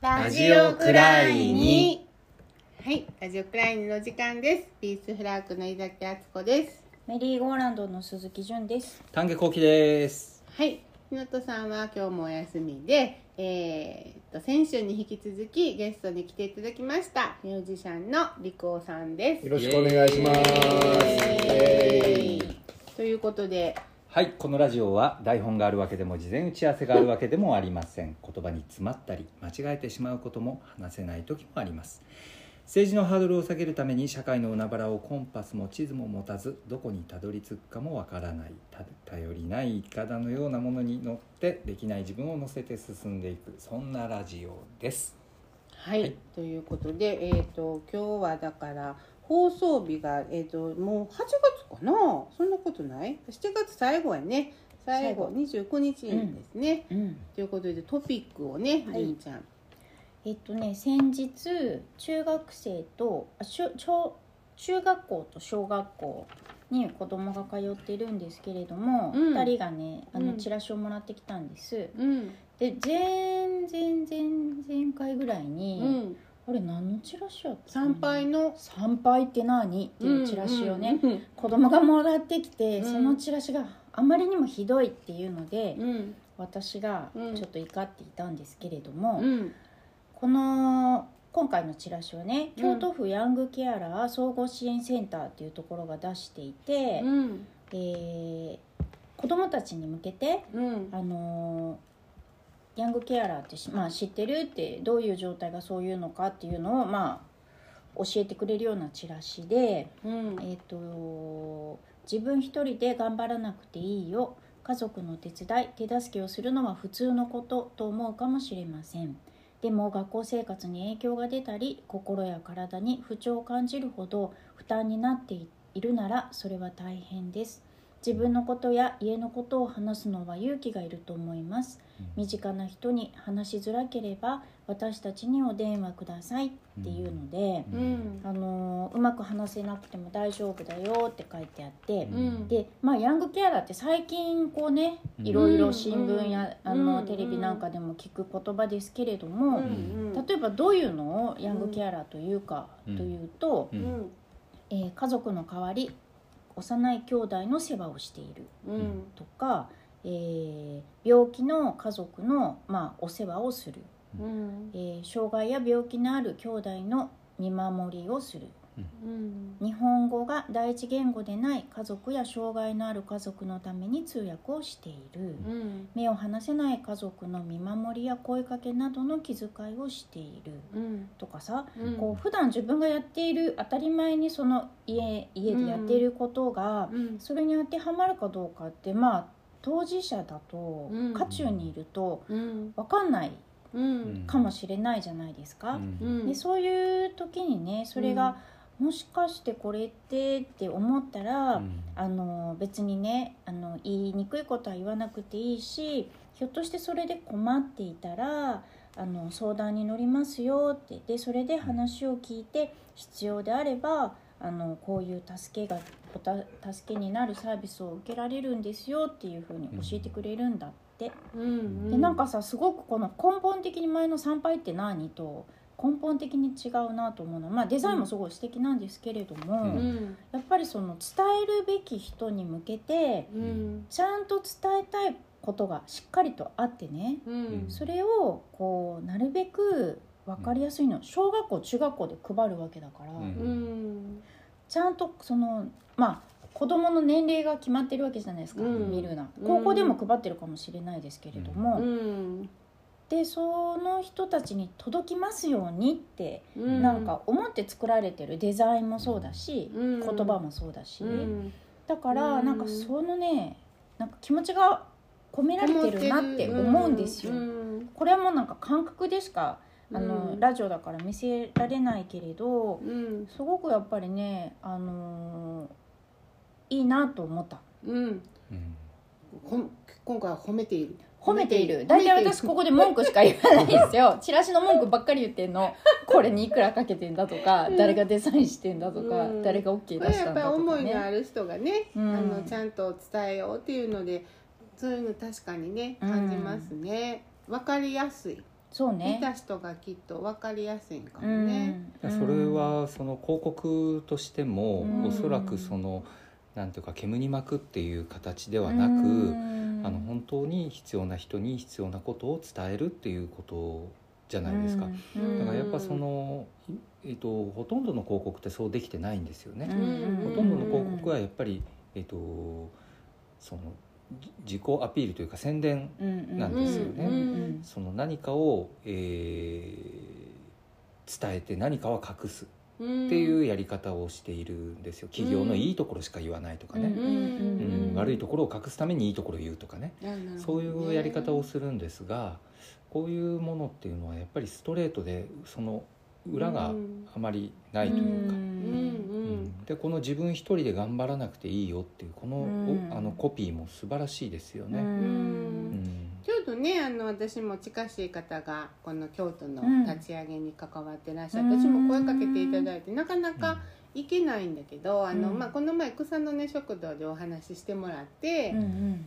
ラジオクライにはいラジオクライニの時間ですピースフラッグの井崎敦子ですメリーゴーランドの鈴木純です。丹下幸喜です。はいひのとさんは今日もお休みでえー、っと先週に引き続きゲストに来ていただきましたミュージシャンの陸尾さんですよろしくお願いします。えーということではい、このラジオは台本があるわけでも事前打ち合わせがあるわけでもありません。言葉に詰まったり間違えてしまうことも話せない時もあります。政治のハードルを下げるために社会の海原をコンパスも地図も持たずどこにたどり着くかもわからないた頼りないいかだのようなものに乗ってできない自分を乗せて進んでいくそんなラジオです。はい、はいということで、えー、と今日はだから放送日が、えー、ともう8月かな？そんなことない？7月最後やね。最後29日ですね、うん。ということでトピックをね、はい。純ちゃん。えっとね先日中学生とあしゅ小中学校と小学校に子供が通ってるんですけれども、うん。二人がねあうん。のチラシをもらってきたんです。うん。で前前前前回ぐらいうに、んあれ何のチラシやった参拝の？参拝って何？っていうチラシをね、うん子供がもらってきて、うん。そのチラシがあまりにもひどいっていうので、うん。私がうん。ちょっと怒っていたんですけれども、うん。この今回のチラシをねうん。京都府ヤングケアラー総合支援センターっていうところが出していて、うん。えー子どもたちに向けて、うん。あのーヤングケアラーってし、まあ、知ってるってどういう状態がそういうのかっていうのを、まあ、教えてくれるようなチラシで、うん。えー、と自分一人で頑張らなくていいよ。家族の手伝い手助けをするのは普通のことと思うかもしれません。でも学校生活に影響が出たり心や体に不調を感じるほど負担になっているならそれは大変です自分のことや家のことを話すのは勇気がいると思います。身近な人に話しづらければ私たちにお電話くださいっていうので、うん。あのーうまく話せなくても大丈夫だよって書いてあって、うん。でまあヤングケアラーって最近こうねうん。いろいろ新聞や、うん。あのうん。テレビなんかでも聞く言葉ですけれども、うん。例えばどういうのをヤングケアラーというかうんというと、ううん。ん。えー家族の代わり幼い兄弟の世話をしている。うん。とか、えー病気の家族の、まあ、お世話をする、うん。えー障害や病気のある兄弟の見守りをする。うん日本語が第一言語でない家族や障害のある家族のために通訳をしている、うん。目を離せない家族の見守りや声かけなどの気遣いをしている。うん。とかさ、うん。こう普段自分がやっている当たり前にその家家でやっていることが、うん。それに当てはまるかどうかってまあ当事者だと、うん。渦中にいるとうん。分かんないうん。かもしれないじゃないですか。うん。でそういう時にねそれが、もしかしてこれってって思ったら、あの別にねあの言いにくいことは言わなくていいしひょっとしてそれで困っていたらあの相談に乗りますよってでそれで話を聞いて必要であればあのこういう助けがおた助けになるサービスを受けられるんですよっていうふうに教えてくれるんだって。うんでなんかさすごくこの根本的に前の参拝って何と根本的に違うなと思うのは、まあ、デザインもすごい素敵なんですけれども、うん。うんやっぱりその伝えるべき人に向けてうん。ちゃんと伝えたいことがしっかりとあってねうん。それをこうなるべく分かりやすいの。小学校中学校で配るわけだから、ちゃんとそのまあ子供の年齢が決まってるわけじゃないですか、うん。見るなうん。高校でも配ってるかもしれないですけれども、うんでその人たちに届きますようにって、うん。なんか思って作られてるデザインもそうだし、うん。言葉もそうだし、うん。だからうん。なんかそのねなんか気持ちが込められてるなって思うんですよ。うん。これはもうなんか感覚でしかあの、うんラジオだから見せられないけれどうん。すごくやっぱりね、あのーいいなと思った。うん今回は褒めている褒めている。大体私ここで文句しか言わないですよ。チラシの文句ばっかり言ってんの。これにいくらかけてんだとか、うん。誰がデザインしてんだとか、うん。誰が OK これやっぱり出したんだとか思いのあねる人がね、うん。あのちゃんと伝えようっていうのでそういうの確かにね感じますね、わかりやすい。そうね。見た人がきっと分かりやすいんかもうん。ね。それはその広告としても、うん。おそらくそのなんていうか煙に巻くっていう形ではなく、うん。あの本当に必要な人に必要なことを伝えるっていうことじゃないですか、うん。だからやっぱその、えっとほとんどの広告ってそうできてないんですよね、うん。ほとんどの広告はやっぱり、えっとそのじ自己アピールというか宣伝なんですよね。その何かを、えー伝えて何かは隠すっていうやり方をしているんですよ。企業のいいところしか言わないとかね、うん悪いところを隠すためにいいところを言うとかね。そういうやり方をするんですがこういうものっていうのはやっぱりストレートでその裏があまりないというか、でこの自分一人で頑張らなくていいよっていうこの,あのコピーも素晴らしいですようね。うん。ん京都ねあの私も近しい方がこの京都の立ち上げに関わってらっしゃって、うん私も声かけていただいてなかなか行けないんだけど、あのうん。まあ、この前草の根食堂でお話ししてもらって、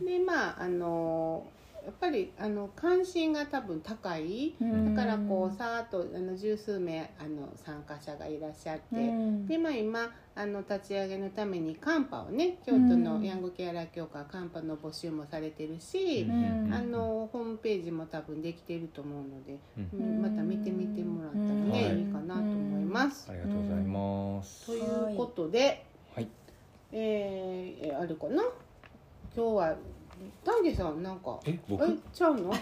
でまああのやっぱりあの関心が多分高い。だからこうさーっとあの十数名あの参加者がいらっしゃって、でまあ今あの立ち上げのためにカンパをね京都のヤングケアラー協会カンパの募集もされてるし、うん。あのホームページも多分できてると思うので、また見てみてもらったらね、いい、いかなと思います。ありがとうございます。ということで、はい。えー、えあれかな？今日は丹下さんなんかえ僕？えちゃうの？い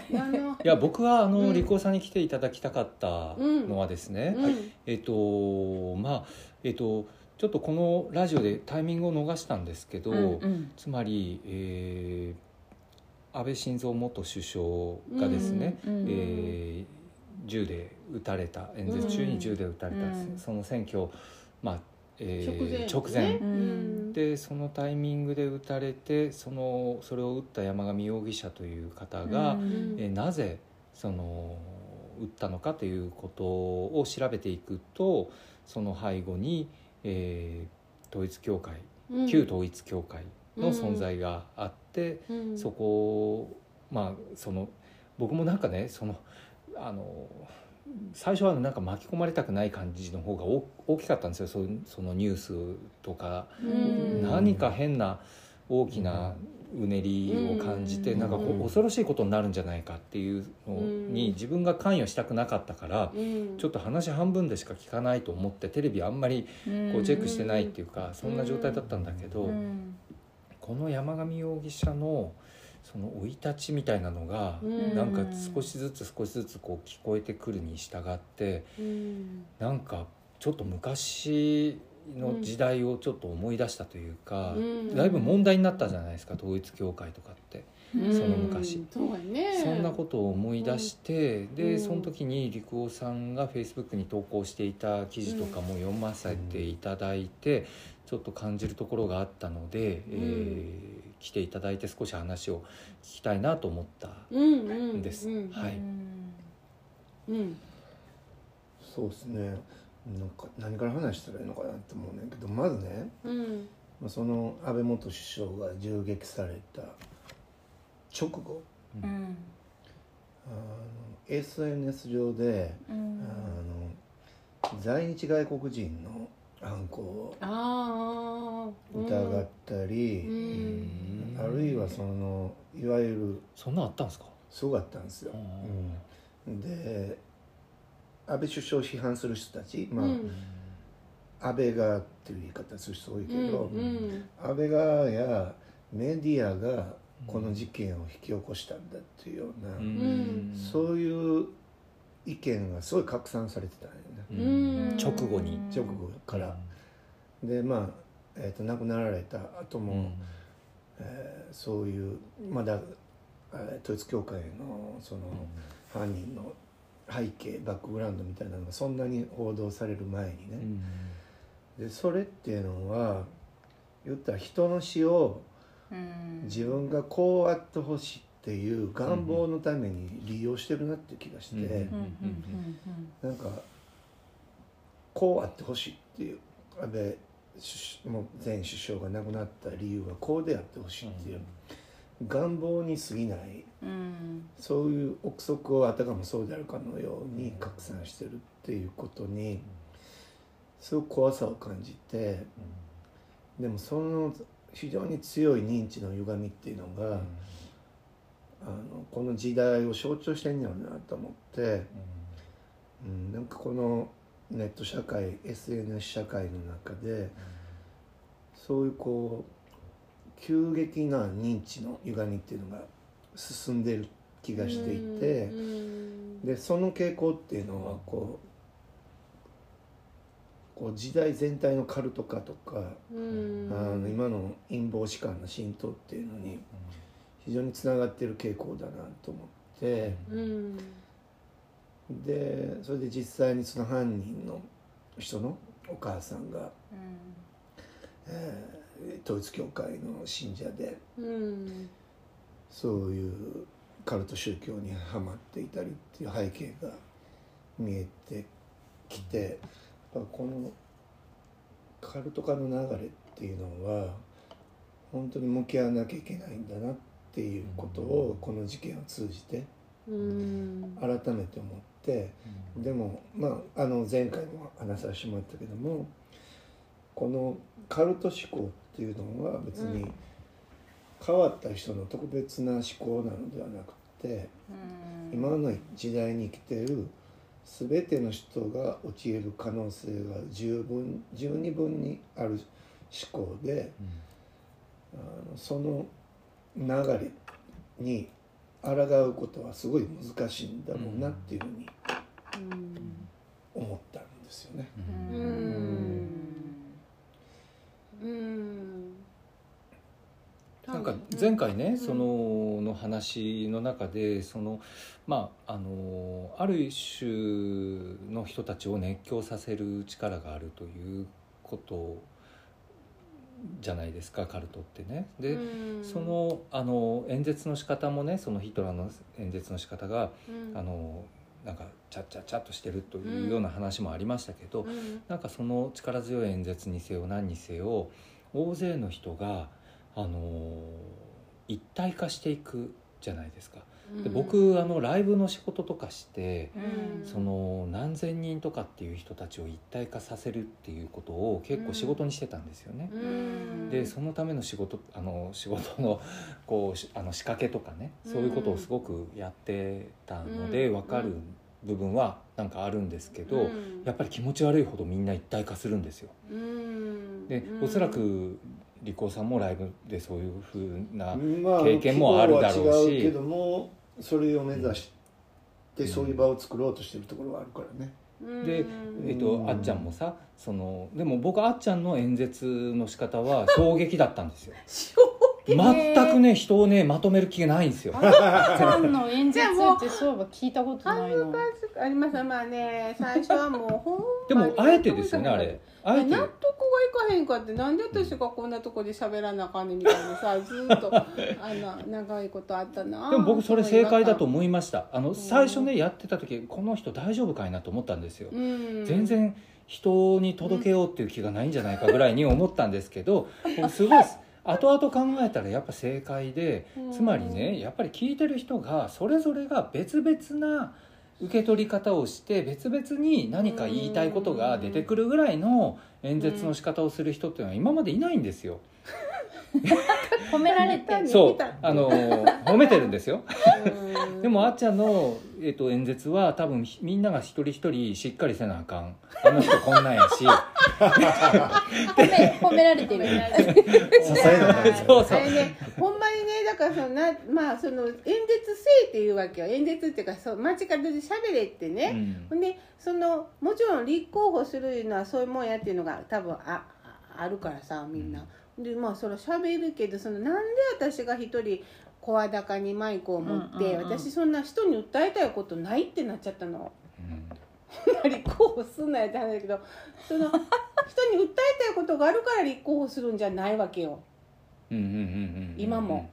や僕はあの、うん。リコーさんに来ていただきたかったのはですね、うん。えっ、とまあえっ、とちょっとこのラジオでタイミングを逃したんですけど、つまり、えー安倍晋三元首相がですね、えー銃で撃たれた演説中に銃で撃たれた、うん。その選挙、まあえー直前、直前。うん。でそのタイミングで撃たれてそのそれを撃った山上容疑者という方が、えーなぜその撃ったのかということを調べていくとその背後に、えー統一教会、うん。旧統一教会の存在があって、うん。そこをまあその僕もなんかねそのあの最初はなんか巻き込まれたくない感じの方が大大きかったんですよ。そそのニュースとか、うん。何か変な大きなうねりを感じて、うん。なんかこう恐ろしいことになるんじゃないかっていうのにうん。自分が関与したくなかったから、うん。ちょっと話半分でしか聞かないと思ってテレビあんまりこうチェックしてないっていうか、そんな状態だったんだけど、この山上容疑者のその生い立ちみたいなのが、うん。なんか少しずつ少しずつこう聞こえてくるに従ってうん。なんかちょっと昔の時代をちょっと思い出したというか、うん。だいぶ問題になったじゃないですか統一教会とかって。うん。その昔。そうやね。そんなことを思い出して、でうん。その時に陸王さんがフェイスブックに投稿していた記事とかも読ませていただいて、ちょっと感じるところがあったので、えー来ていただいて少し話を聞きたいなと思ったうんうんんです。うん。はい、うん。そうですね。なんか何から話したらいいのかなって思うねんけどまずねうん。まあその安倍元首相が銃撃された直後。あの SNS 上であの在日外国人の犯行を疑ったり、うん。あるいはそのいわゆるそんなんあったんですか、すごかったんですよ。うん。で安倍首相を批判する人たち、まあうん。安倍側っていう言い方する人多いけど、うんうん。安倍側やメディアがこの事件を引き起こしたんだっていうような、うん。そういう意見がすごい拡散されてたんよね、うん。直後に、直後から。でまあ、えー、と亡くなられた後も、うん。えーそういうまだ、えー統一教会のその犯人の背景バックグラウンドみたいなのがそんなに報道される前にね、でそれっていうのは言ったら人の死を自分がこうあってほしいっていう願望のために利用してるなって気がして、うん。なんかこうあってほしいっていう。安倍前首相が亡くなった理由はこうであってほしいっていう、願望に過ぎない。うんそういう憶測をあたかもそうであるかのように拡散してるっていうことにすごく怖さを感じてでもその非常に強い認知の歪みっていうのが、あのこの時代を象徴してんやろなと思って、うん、なんかこのネット社会 SNS 社会の中でそういうこう急激な認知の歪みっていうのが進んでる気がしていて。うんでその傾向っていうのはこうこう時代全体のカルト化とか、うん。あの今の陰謀士官の浸透っていうのに非常につながってる傾向だなと思って。うんでそれで実際にその犯人の人のお母さんが、えー統一教会の信者でうん。そういうカルト宗教にはまっていたりっていう背景が見えてきてやっぱこのカルト化の流れっていうのは本当に向き合わなきゃいけないんだなっていうことをこの事件を通じてうん。改めて思ってでもまああの前回も話させてもらったけどもこのカルト思考っていうのは別に変わった人の特別な思考なのではなくて今の時代に生きている全ての人が陥る可能性が十分十二分にある思考であのその流れに抗うことはすごい難しいんだろうなっていうふうに思ったんですよね。なんか前回ね、そのの話の中でそのまああのある種の人たちを熱狂させる力があるということじゃないですかカルトってね。で、うんそのあの演説の仕方もねそのヒトラーの演説の仕方がうんあのなんかチャッチャッチャッとしてるというような話もありましたけど、うんなんかその力強い演説にせよ何にせよ大勢の人が、あのー一体化していくじゃないですか。で僕あのライブの仕事とかして、うん。その何千人とかっていう人たちを一体化させるっていうことを結構仕事にしてたんですよね。うん。でそのための仕事あの仕事の こうしあの仕掛けとかねそういうことをすごくやってたのでうん。分かる部分はなんかあるんですけど、うん。やっぱり気持ち悪いほどみんな一体化するんですよ。うん。でうん。おそらくリコさんもライブでそういうふうな、まあ経験もあるだろうし規模は違うけどもそれを目指してそういう場を作ろうとしてるところはあるからね。で、えっとあっちゃんもさそのでも僕あっちゃんの演説の仕方は衝撃だったんですよ。全くね人をねまとめる気がないんですよ。ちゃんの演説ってそういえば聞いたことないな ありますまあね最初はもうほんでもあえてですよねあれ。あえて納得がいかへんかってなんで私がこんなとこで喋らなあかんねんみたいなさずーっとあの長いことあったなでも僕それ正解だと思いましたあのん最初ねやってた時この人大丈夫かいなと思ったんですよ、うん全然人に届けようっていう気がないんじゃないかぐらいに思ったんですけど僕すごい後々考えたらやっぱ正解でつまりねやっぱり聞いてる人がそれぞれが別々な受け取り方をして別々に何か言いたいことが出てくるぐらいの演説の仕方をする人っていうのは今までいないんですよ。褒められて。るそうあの褒めてるんですよ。うん。でもあっちゃんの、えっと演説は多分ひみんなが一人一人しっかりせなあかん。あの人こんなんやし。褒め褒められてる。支えなそうそう。ねほんまにねだからそのなまあその演説せいっていうわけよ。演説っていうかそう街角で喋れってね、うん。ほんでそのもちろん立候補するのはそういうもんやっていうのが多分あああるからさみんな。でまあそれ喋るけどそのなんで私が一人声高にマイクを持って、私そんな人に訴えたいことないってなっちゃったの。うん立候補すんなよって話だけどその人に訴えたいことがあるから立候補するんじゃないわけよ。今も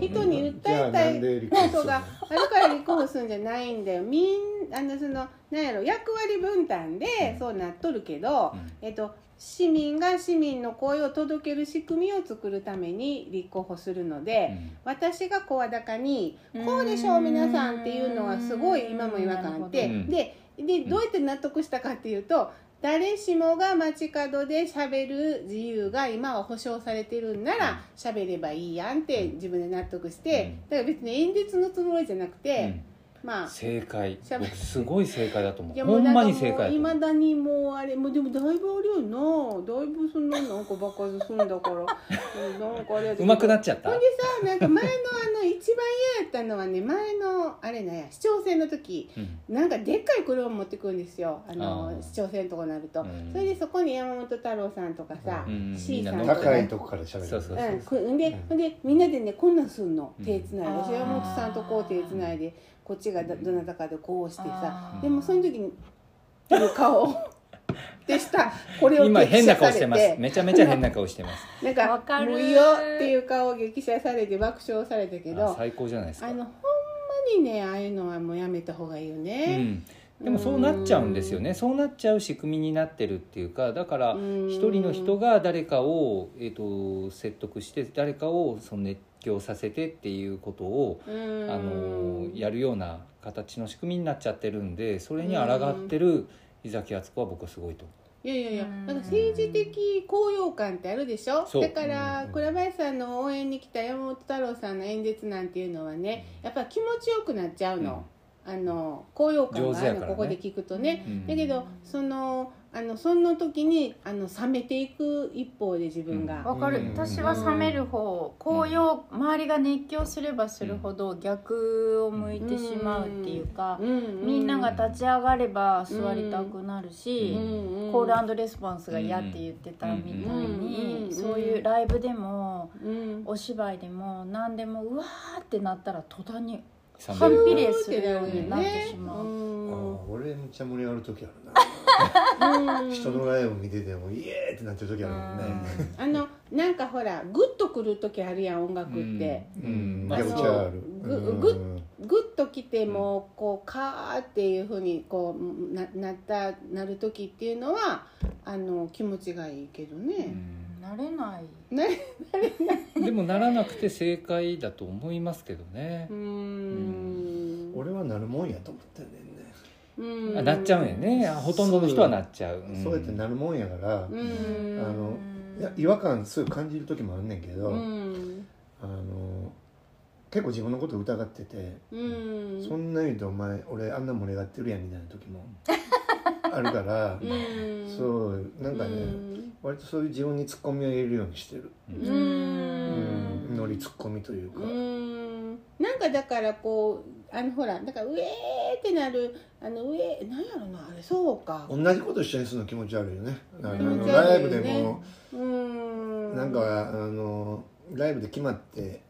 人に訴えたいことがあるから立候補するんじゃないんだよ。みんあのそのなんやろ役割分担でそうなっとるけど、えっと市民が市民の声を届ける仕組みを作るために立候補するので、うん、私が声高に「こうでしょう皆さん」っていうのはすごい今も違和感あって。ででどうやって納得したかっていうと誰しもが街角で喋る自由が今は保障されてるんなら喋ればいいやんって自分で納得してだから別に演説のつもりじゃなくて。まあ、正解。すごい正解だと思う。ほんまに正解いまだにもうあれもうでもだいぶあれよな。だいぶそんななんか爆発するんだから。なんかあれうまくなっちゃった。ほんでさなんか前のあの一番嫌やったのはね前のあれなんや。市長選の時、うん、なんかでっかい車持ってくるんですよ。あの市長選とかなると、うん、それでそこに山本太郎さんとかさ、うん、C さんとか、高いとこからしゃべるそうそうそう、う。ん、で,、でみんなでねこんなんすんの。手つないで、山本さんとこう手つないで。こっちがどなたかでこうしてさでもその時に顔 でした。これを今変な顔してます。めちゃめちゃ変な顔してます。なんか「もういいよ」っていう顔を激写されて爆笑されたけど最高じゃないですか。あのほんまにねああいうのはもうやめた方がいいよね、うん。でもそうなっちゃうんですよね。そうなっちゃう仕組みになってるっていうかだから一人の人が誰かを、えーと、説得して誰かをその熱狂させてっていうことをあのやるような形の仕組みになっちゃってるんでそれに抗ってる井崎敦子は僕はすごいといやいやいやなんか政治的高揚感ってあるでしょ？だから倉林さんの応援に来た山本太郎さんの演説なんていうのはねやっぱ気持ちよくなっちゃうの。あの高揚感があるの、ね、ここで聞くとね、うん、だけどそのあのその時にあの冷めていく一方で自分が。わ、うん、かる。私は冷める方高揚、うん、周りが熱狂すればするほど逆を向いてしまうっていうか、みんなが立ち上がれば座りたくなるし、コールレスポンスが嫌って言ってたみたいに、そういうライブでも、お芝居でも何でもうわーってなったら途端に反比例するようになってしまう、あ俺めっちゃ盛り上がる時あるな人のライブ見ててもイエーってなってる時あるもんね。あのなんかほらグッとくる時あるやん音楽って。うん。めちゃくちゃある。グググッときてもこうカーっていうふうにこうななったなる時っていうのはあの気持ちがいいけどね、なれない。なれない。でもならなくて正解だと思いますけどね。うん。俺はなるもんやと思ってんねん。ねなっちゃうんやね。ほとんどの人はなっちゃう。そう。やってなるもんやからあのいや違和感すごい感じる時もあんねんけどあの結構自分のこと疑っててそんな言うとお前俺あんな盛り上がってるやんみたいな時も あるからそうなんかね割とそういう自分にツッコミを入れるようにしてる。うん。ノリツッコミというか。うん。なんかだからこうあのほらだから上ってなるあの上なんやろなあれそうか。同じこと一緒にするの気持ち悪いよね。あのライブでもうん。なんかあのライブで決まって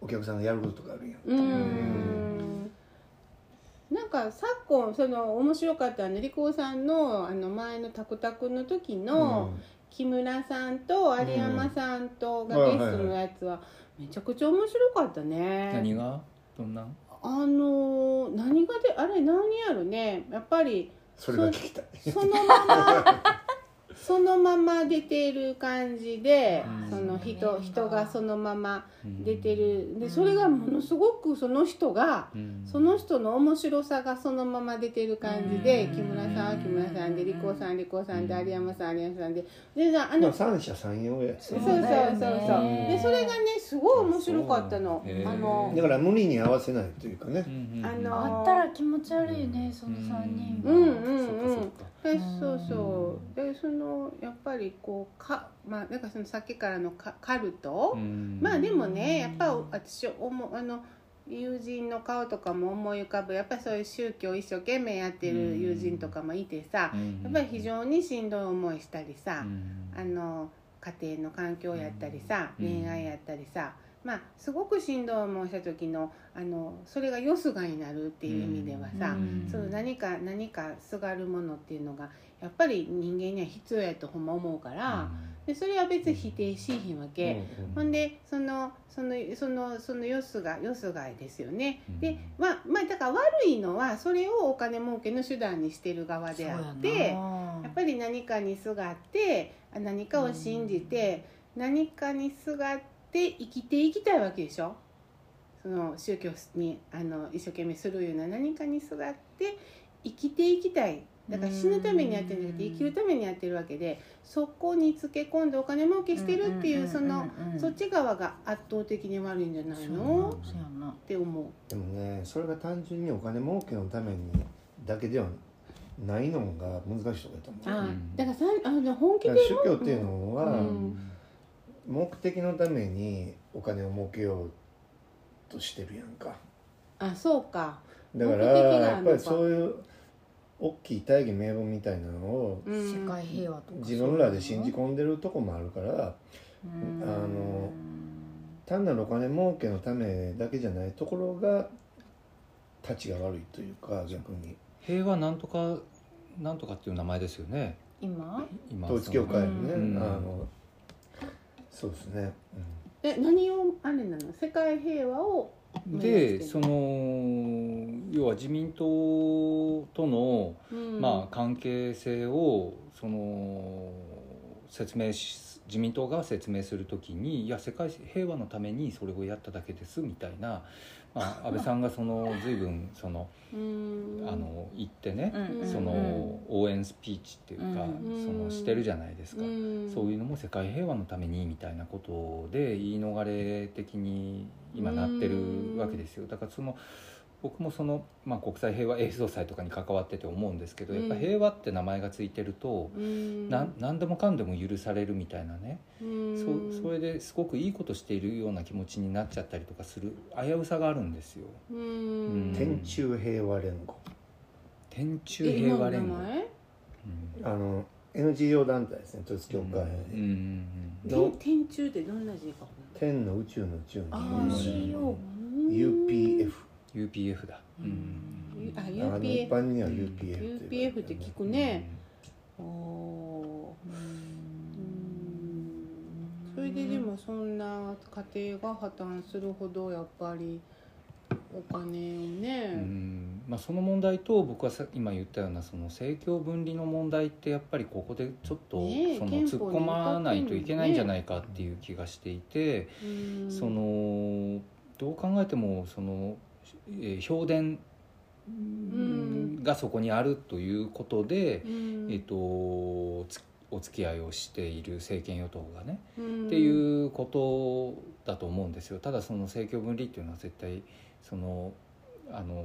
お客さんがやることとかあるやん。うん。なんか昨今その面白かったのリコーさんのあの前のタクタクの時の、木村さんと有山さんとがゲストのやつはめちゃくちゃ面白かったね。何が？どんなあの何がであれ何やろね。やっぱりそれが聞きたい。そのままそのまま出てる感じで、その人人がそのまま出てる。でそれがものすごくその人が、その人の面白さがそのまま出てる感じで、木村さんは木村さんで利子さん利子さんで有山さん有山さんで。であの三者三様やそうそうそうそう。でそれがねすごい面白かったの。あのだから無理に合わせないというかね、あのあったら気持ち悪いねその三人うんうんうん。そうそう。でそのやっぱりこうかまあなんかそのさっきからのカカルト、まあでもねやっぱ私思あの友人の顔とかも思い浮かぶ。やっぱりそういう宗教一生懸命やってる友人とかもいてさ、やっぱり非常にしんどい思いしたりさ、あの家庭の環境やったりさ、恋愛やったりさ、まあ、すごくしんどい思いした時のあのそれがよすがになるっていう意味ではさ、その何か何かすがるものっていうのがやっぱり人間には必要やとほんま思うから、でそれは別に否定しひんわけ、ほんでそのそのそのそのよすがよすがいですよね、でまあまあだから悪いのはそれをお金儲けの手段にしてる側であってやっぱり何かにすがって何かを信じて、何かにすがって生きていきたいわけでしょ。その宗教にあの一生懸命するような何かにすがって生きていきたいだから死ぬためにやってるんじゃなくて生きるためにやってるわけでそこにつけ込んでお金儲けしてるっていうそのそっち側が圧倒的に悪いんじゃないの？って思う。でもねそれが単純にお金儲けのためにだけではないのが難しいとこやと思う、だからさあの本気で宗教っていうのは、目的のためにお金を儲けようとしてるやんか。あそうか。だからやっぱりそういう大きい大義名分みたいなのを世界平和とか自分らで信じ込んでるとこもあるからあの単なるお金儲けのためだけじゃないところが立ちが悪いというか逆に。平和なんとかなんとかっていう名前ですよね。今？今統一教会のね、うん、あのそうですね、うん、え何をあれなの？世界平和をでその要は自民党との、うん、まあ、関係性をその説明し自民党が説明するときにいや世界平和のためにそれをやっただけですみたいな、まあ、安倍さんがその随分そのあの言ってね、その応援スピーチっていうか、そのしてるじゃないですか、そういうのも世界平和のためにみたいなことで言い逃れ的に今なってるわけですよ。だからその僕もその、まあ、国際平和映像祭とかに関わってて思うんですけど、やっぱ平和って名前がついてると、うん、な何でもかんでも許されるみたいなね、うん、そそれですごくいいことしているような気持ちになっちゃったりとかする危うさがあるんですよ。うん、天中平和連合。天中平和連合、あの NGO 団体ですね統一教会。の天中ってどんな字か天の宇宙の宇宙に UPF UPF だ、うん、あ UPF 一般には UPF UPF って聞くね、うん、おそれででもそんな家庭が破綻するほどやっぱりお金をね、うん。まあ、その問題と僕はさ今言ったようなその政教分離の問題ってやっぱりここでちょっとその突っ込まないといけないんじゃないかっていう気がしていて、そのどう考えてもそのえー、評伝がそこにあるということで、うん、えーと、お付き合いをしている政権与党がね、うん、っていうことだと思うんですよ。ただその政教分離っていうのは絶対そのあの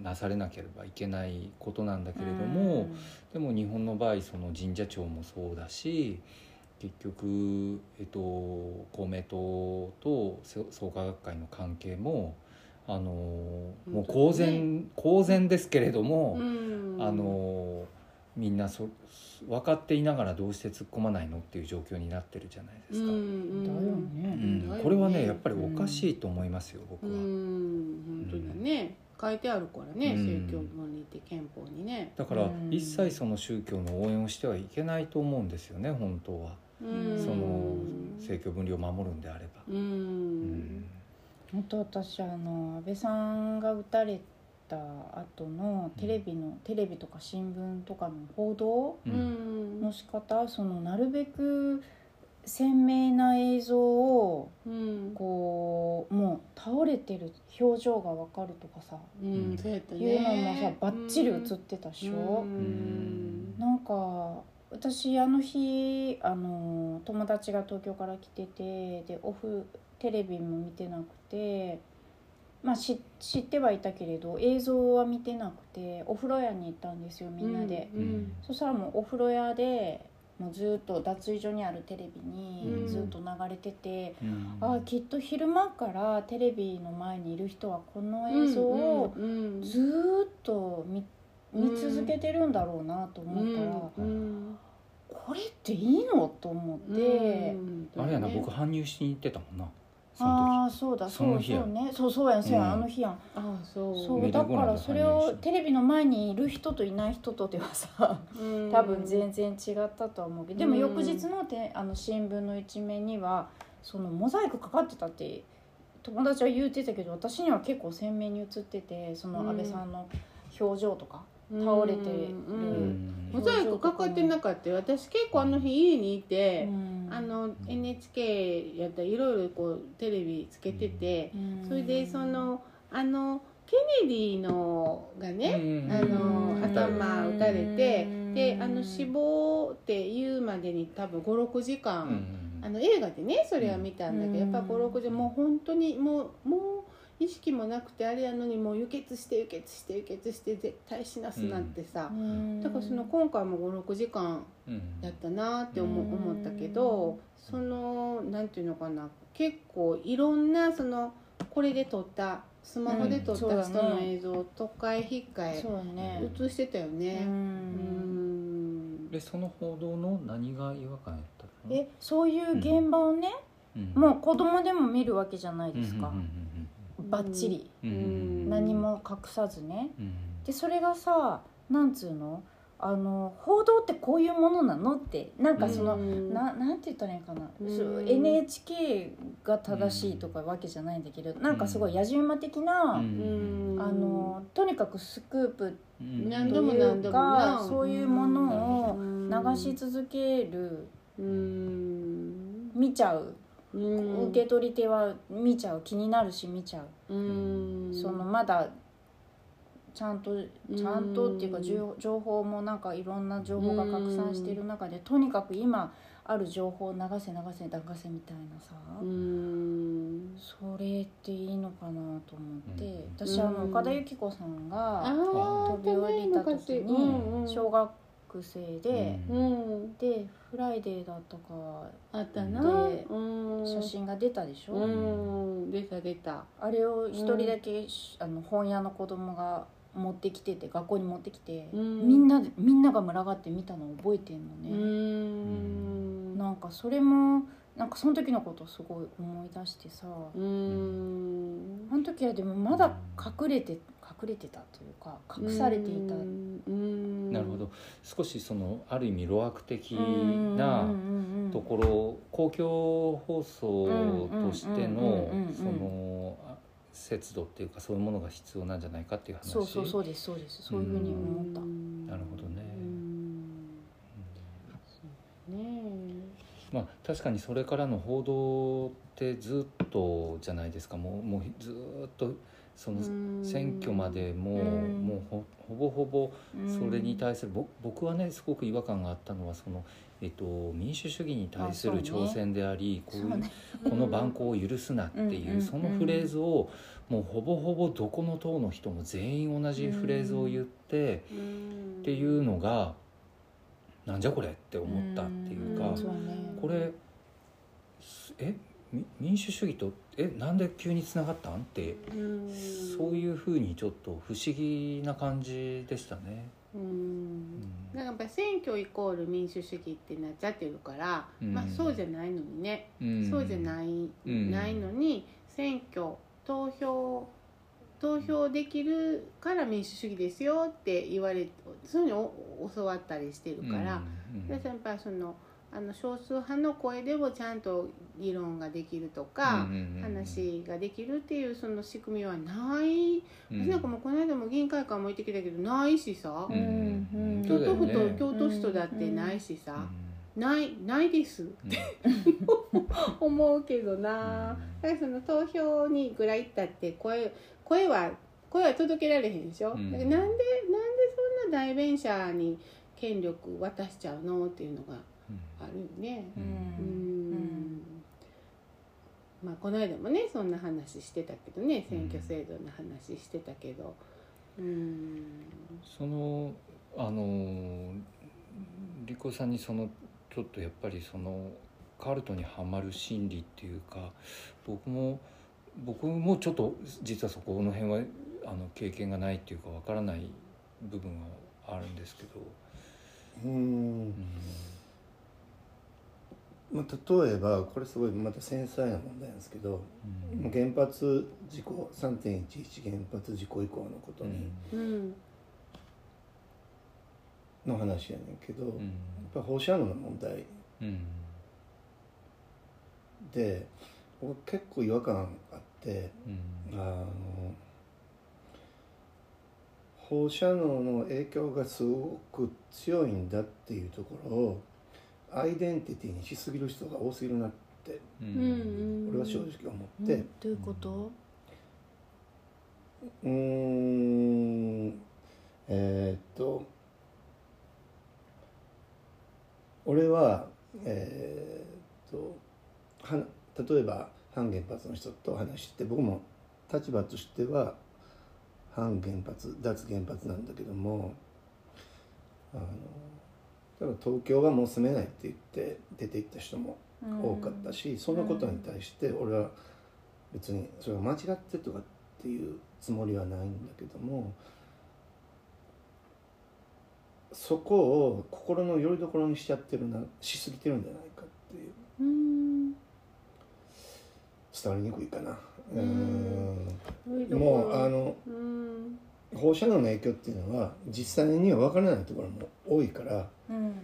なされなければいけないことなんだけれども、うん、でも日本の場合その神社長もそうだし結局、えっと、公明党と創価学会の関係もあのもう公然、ね、公然ですけれども、うん、あのみんなそ分かっていながらどうして突っ込まないのっていう状況になってるじゃないですか。うんこれはねやっぱりおかしいと思いますよ、僕は。本当だね、書いてあるからね、宗教分離って憲法にね。だから一切その宗教の応援をしてはいけないと思うんですよね本当は。その政教分離を守るんであれば。うん本当私あの安倍さんが撃たれた後のテレビの、うん、テレビとか新聞とかの報道の仕方、うん、そのなるべく鮮明な映像を、うん、こうもう倒れてる表情が分かるとかさ、うん、いうのもさバッチリ映ってたでしょ、うん、なんか私あの日あの友達が東京から来ててでオフテレビも見てなくてまあ知ってはいたけれど映像は見てなくてお風呂屋に行ったんですよみんなで、うんうん、そしたらもうお風呂屋でもうずっと脱衣所にあるテレビにずっと流れてて、うん、ああきっと昼間からテレビの前にいる人はこの映像をずっと見見続けてるんだろうなと思ったら。これっていいのと思って、あれやな僕搬入しに行ってたもんな。ああそうだそそうの日やそうね。そうそうやんそうやん、うん。あの日やん。あそうそうだからそれをテレビの前にいる人といない人とではさうん。多分全然違ったとは思うけどでもうん。翌日のてあの新聞の一面にはそのモザイクかかってたって友達は言うてたけど私には結構鮮明に映っててその安倍さんの表情とか、倒れてる。モザイクかかってなかったよ。私結構あの日家にいて、うん。あの NHK やったらいろいろこうテレビつけてて、うん。それでそのあのケネディのがね、うん。あのうん。頭打たれてうん。であの死亡っていうまでに多分56時間、うん。あの映画でねそれは見たんだけど、うん。やっぱ56時もう本当にもうもう意識もなくてあれやのにもう輸血して輸血して輸血して絶対死なすなんてさ、だからその今回も56時間うん。やったなって思,、うん思ったけどそのなんていうのかな結構いろんなそのこれで撮ったスマホで撮ったうん人の映像を都会引っかえそうね。映してたよね。ううん。んでその報道の何が違和感やったの？えそういう現場をね、うん。もう子供でも見るわけじゃないですか、うんうんバッチリ、うんうん。うん。何も隠さずね。うん。でそれがさなんつうの？あの報道ってこういうものなのって。なんかその、うん。ななんて言ったらいいかな、うん。NHK が正しいとかわけじゃないんだけど、なんかすごい野じ馬的な、うん。あのとにかくスクープうん。という何度もな。かそういうものをうん流し続ける。うん。見ちゃう、うん受け取り手は見ちゃう気になるし見ちゃう、うん。そのまだちゃんとちゃんとっていうか情情報もなんかいろんな情報が拡散している中でとにかく今ある情報を流せ流せ流せみたいなさ、うん。それっていいのかなと思って、うん。私あの岡田由紀子さんが飛び降りた時に小学生で、うん。で「フライデー」だったかあったな。でうん。写真が出たでしょ、うん。出た出た。あれを一人だけ、あの本屋の子供が持ってきてて学校に持ってきて、うん。みんなでみんなが群がって見たのを覚えてんのうね、ん。なんかそれもなんかその時のことをすごい思い出してさ、うん。あの時はでもまだ隠れて隠れてたというか隠されていた、うん。なるほど。少しそのある意味路悪的うんなところ公共放送としてのそのあ節度っていうかそういうものが必要なんじゃないかっていう話。そうそうそうですそうです。そういうふうに思った、なるほどね。うん。ねまあ確かにそれからの報道ってずっとじゃないですか。もうもうずっとそのうん。選挙までもうん。もうほほぼほぼうん。それに対する、ぼ僕はねすごく違和感があったのはその、えっと、民主主義に対する挑戦でありこういうこの蛮行を許すなっていう、うん。そのフレーズをもうほぼほぼどこの党の人も全員同じフレーズを言って、うん。っていうのがなんじゃこれって思ったっていうか、ね。これすえみ民主主義とえなんで急につながったんってうん。そういうふうにちょっと不思議な感じでしたね。うん。なんかやっぱり選挙イコール民主主義ってなっちゃってるから、うん。まあそうじゃないのにね、うん。そうじゃない、うん。ないのに選挙投票投票できるから民主主義ですよって言われそういうのを教わったりしてるから、うんでやっぱりそのあの少数派の声でもちゃんと議論ができるとか、うん話ができるっていうその仕組みはない、うん。私なんかもうこの間も議員会館も行ってきたけどないしさ、うんうん京都府と京都市とだってないしさ、うないないですん。思うけどな、うん。だからその投票にぐらい行ったって声声は声は届けられへんでしょ、うん。だからなんでなんでそんな代弁者に権力渡しちゃうのっていうのがあるよね。ううん。んん。まあこの間もねそんな話してたけどね選挙制度の話してたけど。うん。そのあのリコさんにそのちょっとやっぱりそのカルトにはまる心理っていうか僕も僕もちょっと実はそこの辺はあの経験がないっていうかわからない部分はあるんですけど、うん。うん。まあ、例えばこれすごいまた繊細な問題なんですけど、うん、原発事故3.11原発事故以降のことに、うん、の話やねんけど、うん、やっぱ放射能の問題、で僕結構違和感あって、あの放射能の影響がすごく強いんだっていうところをアイデンティティにしすぎる人が多すぎるなって、うん、俺は正直思って、うん、どういうこと？うん。えー、っと俺はえー、っとは例えば反原発の人と話して僕も立場としては反原発脱原発なんだけどもあの東京はもう住めないって言って出て行った人も多かったし、うん、そのことに対して俺は別にそれが間違ってとかっていうつもりはないんだけどもそこを心のよりどころにしちゃってるなしすぎてるんじゃないかっていう、うん、伝わりにくいかな。うん。もうあの、うん。放射能の影響っていうのは実際には分からないところも多いから、うん、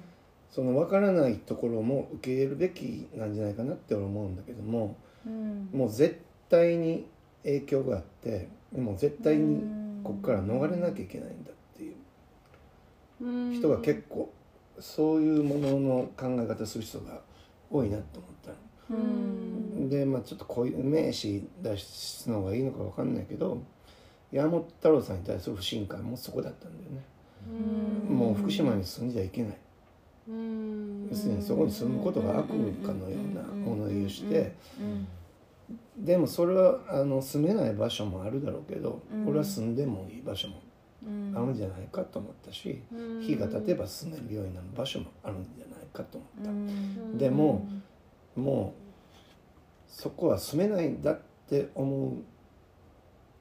その分からないところも受け入れるべきなんじゃないかなって思うんだけども、うん、もう絶対に影響があってもう絶対にここから逃れなきゃいけないんだっていう。人が結構そういうものの考え方する人が多いなと思ったの。でまあちょっとこういう名詞出すのがいいのか分かんないけど山本太郎さんに対する不信感もそこだったんだよね。もう福島に住んじゃいけない。要するにそこに住むことが悪かのような物言いをしてでもそれはあの住めない場所もあるだろうけど俺は住んでもいい場所もあるんじゃないかと思ったし日が経てば住めるようになる場所もあるんじゃないかと思った。でももうそこは住めないんだって思う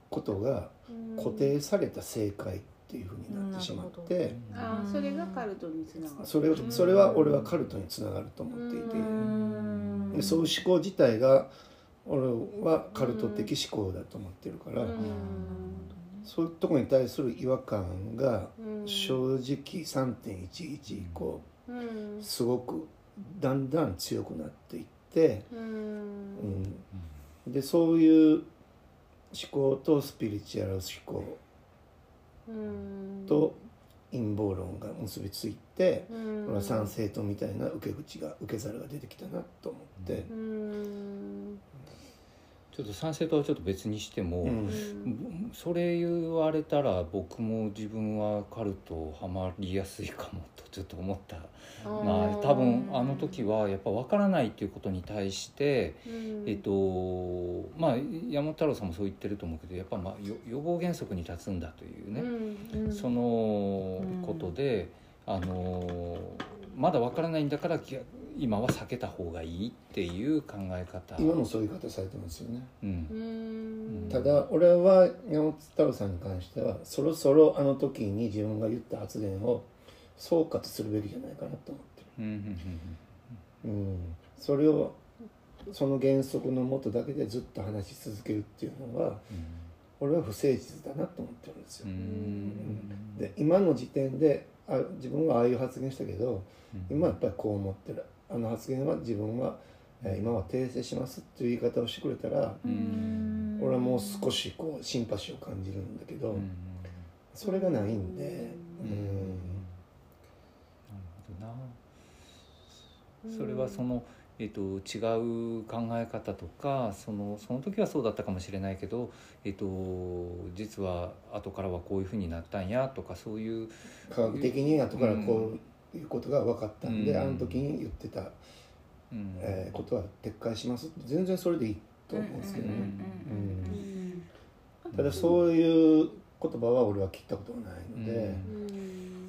ことが固定された正解っていうふうになってしまって、あそれがカルトにつながる。それそれは俺はカルトにつながると思っていて。でそういう思考自体が俺はカルト的思考だと思ってるからそういうところに対する違和感が正直3.11以降すごくだんだん強くなっていってうん。でそういう思考とスピリチュアル思考と陰謀論が結びついてこれは参政党みたいな受け口が受け皿が出てきたなと思って。ちょっと賛成とはちょっと別にしても、うん、それ言われたら僕も自分はカルトはまりやすいかもと ちょっと思った。まあ多分あの時はやっぱ分からないっていうことに対して、うん、えっとまあ山本太郎さんもそう言ってると思うけどやっぱまあ予防原則に立つんだというね、うん、そのことで、あのまだ分からないんだから今は避けた方がいいっていう考え方。今もそういう方されてますよね、うん、ただ俺は山本太郎さんに関してはそろそろあの時に自分が言った発言を総括するべきじゃないかなと思ってる、うん、それをその原則のもとだけでずっと話し続けるっていうのは、うん、俺は不誠実だなと思ってるんですよ、で今の時点であ自分はああいう発言したけど今はやっぱりこう思ってるあの発言は自分は、えー、今は訂正しますっていう言い方をしてくれたら俺はもう少しこうシンパシーを感じるんだけどそれがないんでうん。なるほどな。それはそのえーと、違う考え方とかそのその時はそうだったかもしれないけど、えーと、実は後からはこういうふうになったんやとかそういう。科学的に後からこういうことが分かったんで、うん、あの時に言ってた、うん、えー、ことは撤回します。全然それでいいと思うんですけどね。ただそういう言葉は俺は聞いたことがないので。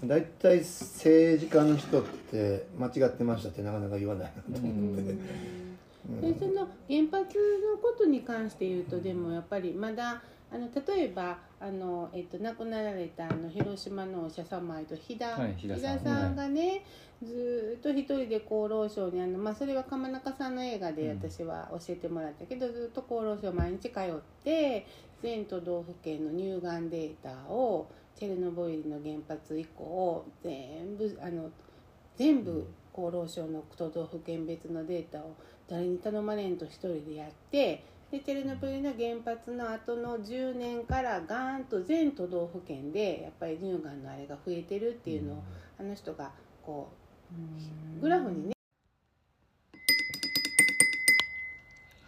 大体政治家の人って間違ってましたってなかなか言わないなと思って、でその原発のことに関して言うとでもやっぱりまだあの例えばあの、えっと、亡くなられたあの広島のお医者様と飛田,、はい飛田さん。がね、ずっと一人で厚労省にあの、まあ、それは鎌中さんの映画で私は教えてもらったけど、ずっと厚労省毎日通って全都道府県の乳がんデータをチェルノブイリの原発以降全部あの全部厚労省の都道府県別のデータを誰に頼まれんと一人でやってでチェルノブイリの原発の後の10年からガーンと全都道府県でやっぱり乳がんのあれが増えてるっていうのをあの人がこうグラフにね。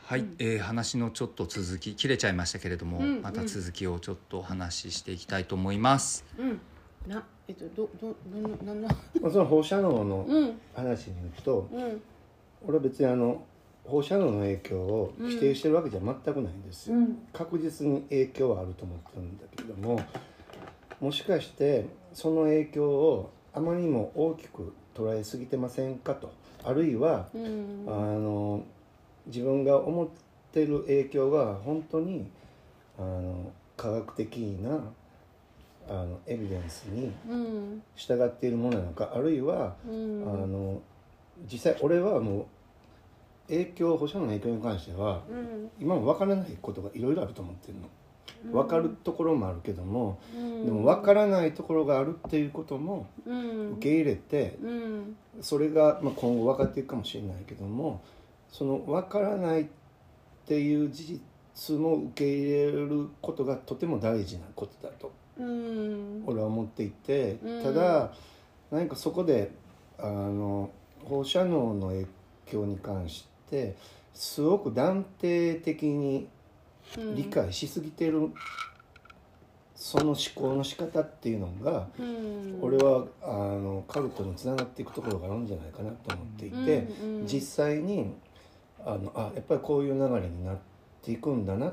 はい、うんえー話のちょっと続き切れちゃいましたけれども、うんまた続きをちょっとお話ししていきたいと思います。うん。なえっとどどどのなんのまあその放射能のうん。話に言うとうん。俺は別にあの放射能の影響を否定してるわけじゃ全くないんですよ、うん。確実に影響はあると思ってるんだけどももしかしてその影響をあまりにも大きく捉えすぎてませんかとあるいはうん。あの自分が思ってる影響が本当にあの科学的なあのエビデンスにうん。従っているものなのかあるいはうん。あの実際俺はもう影響放射能の影響に関してはうん。今も分からないことがいろいろあると思ってるの。分かるところもあるけどもうん。でも分からないところがあるっていうこともうん。受け入れてうん。それがまあ今後分かっていくかもしれないけどもその分からないっていう事実も受け入れることがとても大事なことだとうん。俺は思っていてうん。ただ何かそこであの放射能の影響に関してすごく断定的に理解しすぎてるその思考の仕方っていうのがうん。俺はあのカルトにつながっていくところがあるんじゃないかなと思っていてうん実際にあのあやっぱりこういう流れになっていくんだな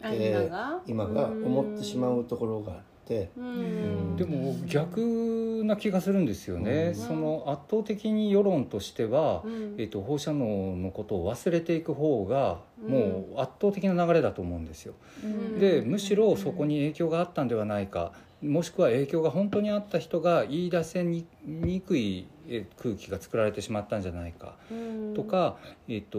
あ今が？今が思ってしまうところがあってうんでも逆な気がするんですよね、うん。その圧倒的に世論としては、うん。えっと放射能のことを忘れていく方がうん。もう圧倒的な流れだと思うんですよ。うん。でむしろそこに影響があったんではないかもしくは影響が本当にあった人が言い出せににくいえ空気が作られてしまったんじゃないかうん。とか、えっと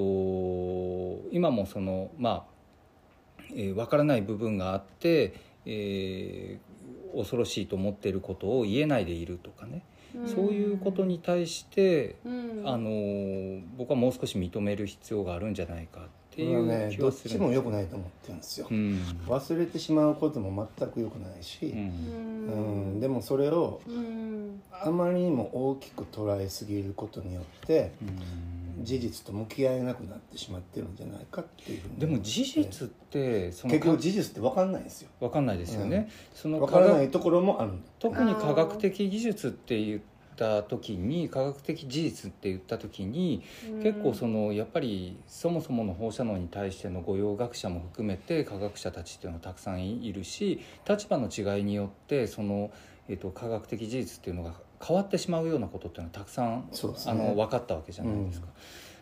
今もそのまあ、えー、分からない部分があって、えー恐ろしいと思っていることを言えないでいるとかね、そういうことに対して、うん。あの僕はもう少し認める必要があるんじゃないかっていうねどっ気はするちも良くないと思ってるんですよ。う。ん。忘れてしまうことも全く良くないし、うん。うん。でもそれをうん。あまりにも大きく捉えすぎることによってうん事実と向き合えなくなってしまってるんじゃないかっていうでも事実ってその結局事実って分かんないんですよ。分かんないですよね、その分からないところもある特に科学的技術って言った時に科学的事実って言った時に結構そのやっぱりそもそもの放射能に対しての御用学者も含めて科学者たちっていうのはたくさんいるし立場の違いによってその、えっと科学的事実っていうのが変わってしまうようなことっていうのはたくさん、ね。あの分かったわけじゃないですか。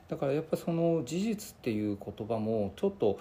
だからやっぱその事実っていう言葉もちょっと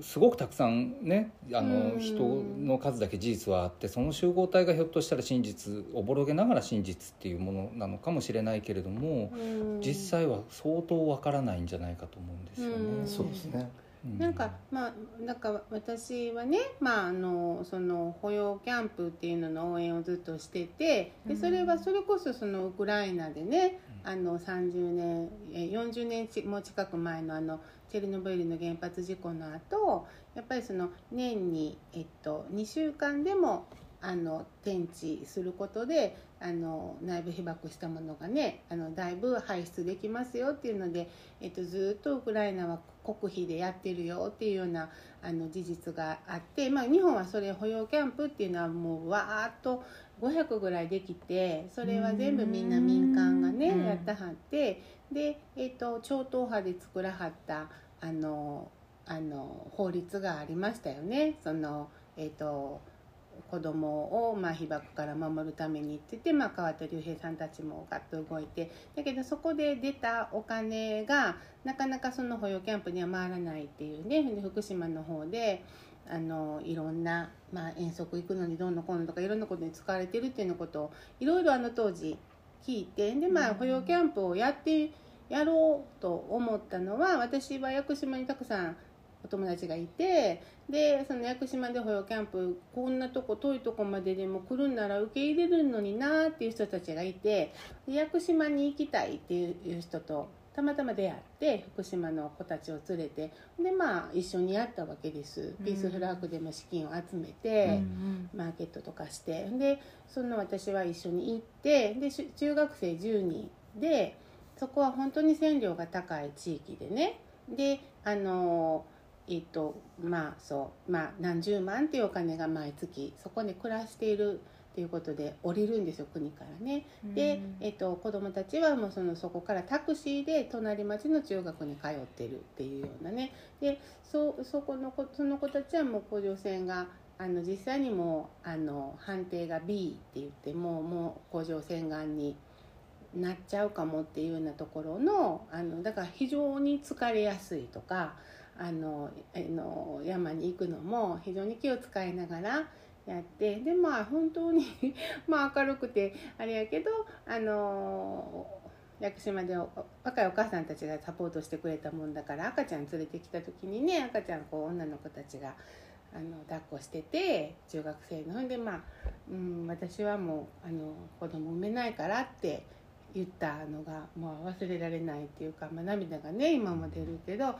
すごくたくさんねあのうん。人の数だけ事実はあってその集合体がひょっとしたら真実おぼろげながら真実っていうものなのかもしれないけれども実際は相当わからないんじゃないかと思うんですようん。ね。そうですね。うんなんかまあなんか私はねまああのその保養キャンプっていうのの応援をずっとしててでそれはそれこそそのウクライナでねあの30年え40年ちも近く前のあのチェルノブイリの原発事故の後やっぱりその年に、えっと、2週間でもあの天地することであの内部被爆したものがねあのだいぶ排出できますよっていうので、えっと、ずっとウクライナは国費でやってるよっていうようなあの事実があって、まあ、日本はそれ保養キャンプっていうのはもうわーっと500ぐらいできてそれは全部みんな民間がねうんやったはってで、えっと超党派で作らはったあのあの法律がありましたよね。そのえっと子供をまあ被爆から守るためにって言って、まあ、川田隆平さんたちもガッと動いてだけどそこで出たお金がなかなかその保養キャンプには回らないっていうね福島の方で。あのいろんな、まあ、遠足行くのにどんどんこうのとかいろんなことに使われてるっていうのことをいろいろあの当時聞いてでまあ保養キャンプをやってやろうと思ったのは私は屋久島にたくさんお友達がいてでその屋久島で保養キャンプこんなとこ遠いとこまででも来るんなら受け入れるのになっていう人たちがいて屋久島に行きたいっていう人とたまたま出会って福島の子たちを連れてでまあ一緒にやったわけです。ピースフラッグでも資金を集めて、マーケットとかして。でその私は一緒に行ってで中学生10人でそこは本当に線量が高い地域でね。であのえっとまあそうまあ何十万っていうお金が毎月そこで暮らしているっていうことで降りるんですよ国からね。で、えっと、子どもたちはもうそのそこからタクシーで隣町の中学に通ってるっていうようなねでそそこの子その子たちはもう甲状腺があの実際にもあの判定が B って言ってももう甲状腺がんになっちゃうかもっていうようなところのあのだから非常に疲れやすいとかあのあの山に行くのも非常に気を使いながらやってでまあ本当に まあ明るくてあれやけどあの屋久島で若いお母さんたちがサポートしてくれたもんだから赤ちゃん連れてきた時にね赤ちゃんこう女の子たちがあの抱っこしてて中学生のほんでまあ、うん、私はもうあの子供産めないからって言ったのが、まあ、忘れられないっていうか、まあ、涙がね今も出るけど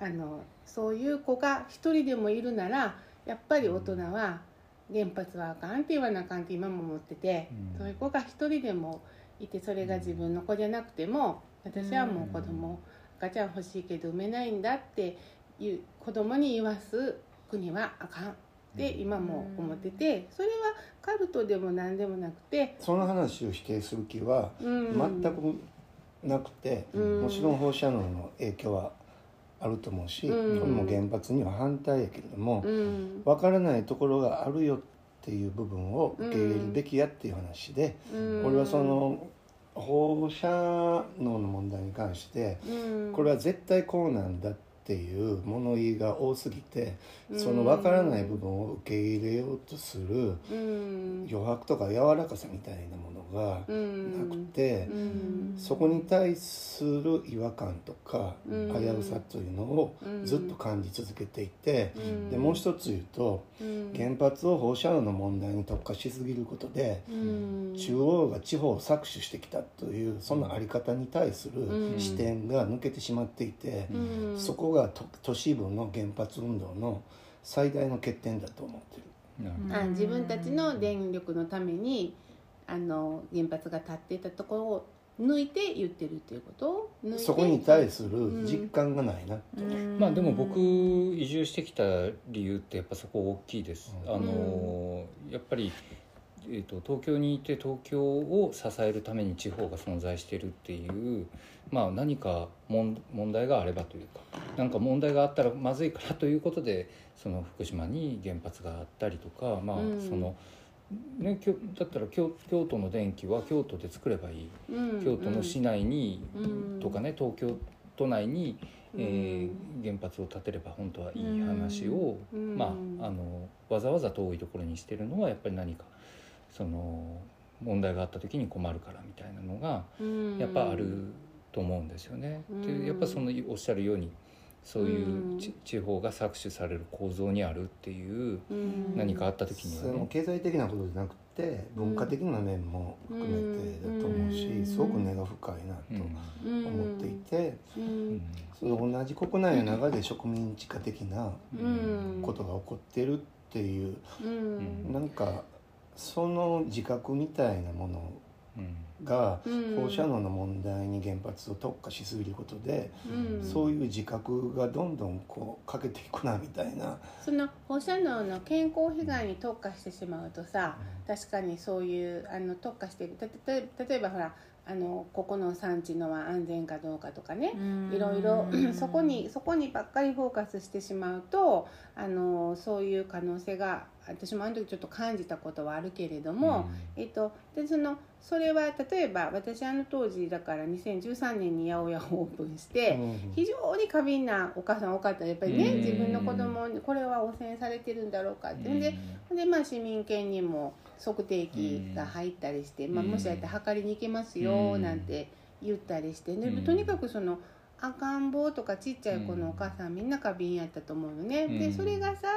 あのそういう子が一人でもいるならやっぱり大人は原発はあかんって言わなあかんって今も思ってて、うん、そういう子が一人でもいてそれが自分の子じゃなくても私はもう子供、赤ちゃん欲しいけど産めないんだっていう子供に言わす国はあかんって今も思っててそれはカルトでも何でもなくてその話を否定する気は全くなくて、もちろん放射能の影響はあると思うし、うん、これも原発には反対やけれども、うん、分からないところがあるよっていう部分を受け入れるべきやっていう話で、うん、俺はその放射能の問題に関して、これは絶対こうなんだっていう物言いが多すぎてその分からない部分を受け入れようとする余白とか柔らかさみたいなものがなくて、そこに対する違和感とか危うさというのをずっと感じ続けていて、でもう一つ言うと、原発を放射能の問題に特化しすぎることで、中央が地方を搾取してきたというその在り方に対する視点が抜けてしまっていて、そこが都市部の原発運動の最大の欠点だと思ってる。あ自分たちの電力のためにあの原発が立っていたところを抜いて言ってるっていうこと？そこに対する実感がないなと、うん、まあでも僕移住してきた理由ってやっぱそこ大きいです、うん、あのやっぱり、えーと、東京にいて東京を支えるために地方が存在してるっていうまあ何か問題があればというか何か問題があったらまずいからということでその福島に原発があったりとかまあその、うんね、だったら京京都の電気は京都で作ればいい、うん、京都の市内に、うん、とかね東京都内に、えー、原発を建てれば本当はいい話を、まあ、あのわざわざ遠いところにしてるのはやっぱり何かその問題があった時に困るからみたいなのがやっぱあると思うんですよね。でやっぱそのおっしゃるようにそういう地方が搾取される構造にあるっていう何かあった時には、ね、その経済的なことじゃなくて文化的な面も含めてだと思うしすごく根が深いなと思っていてその同じ国内の中で植民地化的なことが起こってるっていうなんかその自覚みたいなものが放射能の問題に原発を特化しすぎることで、うん、そういう自覚がどんどんこうかけていくなみたいな。その放射能の健康被害に特化してしまうとさ、うん、確かにそういうあの特化してる。例えばほらあのここの産地のは安全かどうかとかね。いろいろ そこにそこにばっかりフォーカスしてしまうとあのそういう可能性が私もあの時ちょっと感じたことはあるけれども、えっと、でそのそれは例えば私あの当時だから2013年に八百屋をオープンして非常に過敏なお母さん多かった。やっぱりね自分の子供にこれは汚染されてるんだろうかって。でで、まあ、市民権にも測定器が入ったりして、まあ、もしあって測りに行けますよなんて言ったりしてでとにかくその。赤ん坊とかちっちゃい子のお母さんみんな過敏やったと思うのね。でそれがさ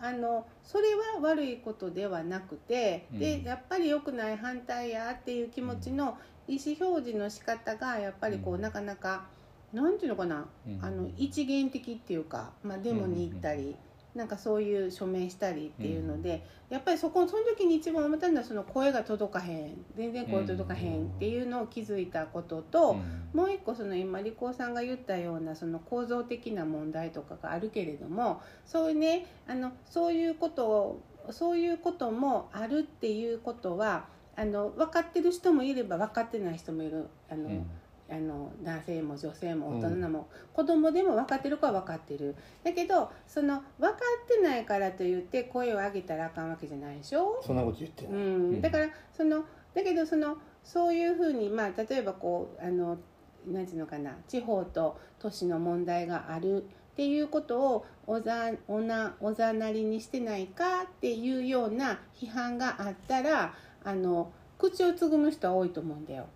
あのそれは悪いことではなくて、でやっぱり良くない反対やっていう気持ちの意思表示の仕方がやっぱりこう、なかなかなんていうのかな、あの一元的っていうか、まあ、デモに行ったり。なんかそういう署名したりっていうので、うん、やっぱりそこその時に一番思ったのはその声が届かへん全然声届かへんっていうのを気づいたことと、うん、もう一個その今理子さんが言ったようなその構造的な問題とかがあるけれどもそういうねあのそういうことをそういうこともあるっていうことはあの分かってる人もいれば分かってない人もいる。あの、うんあの男性も女性も大人も、うん、子供でも分かってるかは分かってる。だけどその分かってないからといって声を上げたらあかんわけじゃないでしょ？そんなこと言ってうん、だからそのだけどそのそういうふうにまあ例えばこうあの何て言うのかな地方と都市の問題があるっていうことをおざおなおざなりにしてないかっていうような批判があったらあの口をつぐむ人は多いと思うんだよ。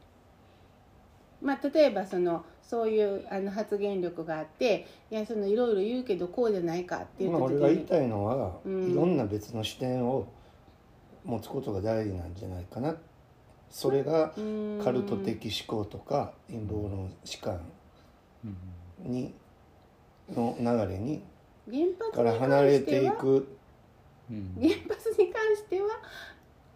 まあ、例えばそのそういうあの発言力があっていやそのいろいろ言うけどこうじゃないかっていう時に、俺が言いたいのは、うん、いろんな別の視点を持つことが大事なんじゃないかな。それがカルト的思考とか陰謀論士官にの流れにから離れていく。原発に関しては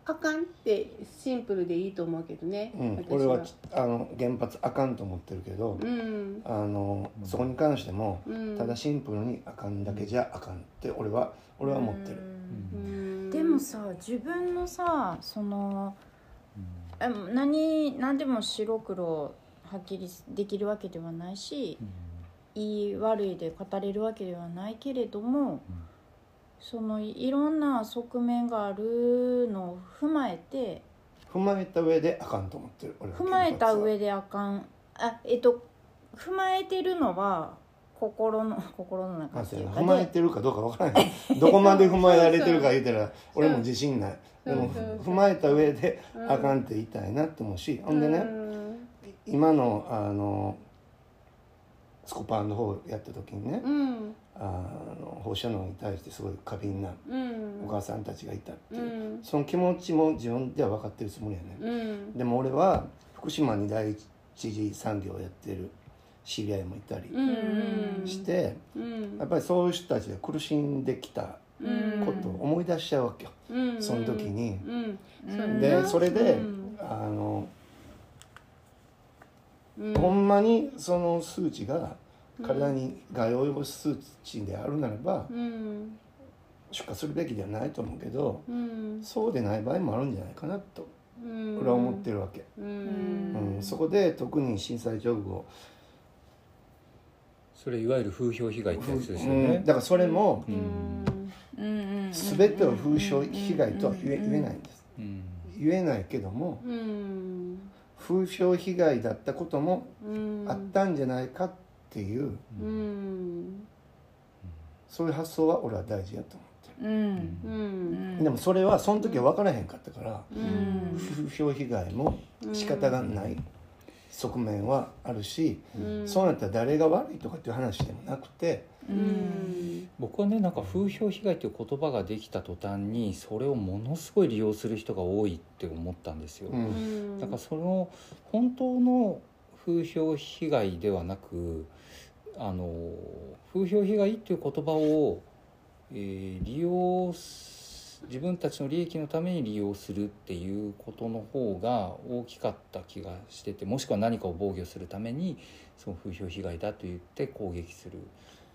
あかんってシンプルでいいと思うけどね、うん、俺はあの原発あかんと思ってるけど、うん、あのそこに関しても、うん、ただシンプルにあかんだけじゃあかんって俺は俺は思ってる、でもさ自分のさその何何でも白黒はっきりできるわけではないし、いい悪いで語れるわけではないけれども、そのいろんな側面があるのを踏まえて踏まえた上であかんと思ってる。踏まえた上であかん。あえっと踏まえてるのは心の 心の中っていうか踏まえてるかどうか分からないどこまで踏まえられてるか言うたら俺も自信ない。でも踏まえた上であかんって言いたいなって思うし、ほんでね今のあのスコパンの方やった時にね、うん、あの放射能に対してすごい過敏なお母さんたちがいたっていう、うん、その気持ちも自分では分かってるつもりやね、うん、でも俺は福島に第一次産業をやってる知り合いもいたりして、やっぱりそういう人たちが苦しんできたことを思い出しちゃうわけよ、その時に。でそれで、あのほんまにその数値が体に害を及ぼす数値であるならば、出荷するべきではないと思うけど、そうでない場合もあるんじゃないかなと、俺は思ってるわけ、うん。そこで特に震災直後それいわゆる風評被害ってやつですよね、だからそれも、全てを風評被害とは言え,、言えないんです、言えないけども、風評被害だったこともあったんじゃないかっていう、うん、そういう発想は俺は大事やと思ってる、うん。でもそれはその時は分からへんかったから、風評被害も仕方がない側面はあるし、そうなったら誰が悪いとかっていう話でもなくて。僕はねなんか風評被害という言葉ができた途端にそれをものすごい利用する人が多いって思ったんですよ、うん、だからその本当の風評被害ではなくあの風評被害っていう言葉を、えー、利用自分たちの利益のために利用するっていうことの方が大きかった気がしててもしくは何かを防御するためにその風評被害だと言って攻撃する。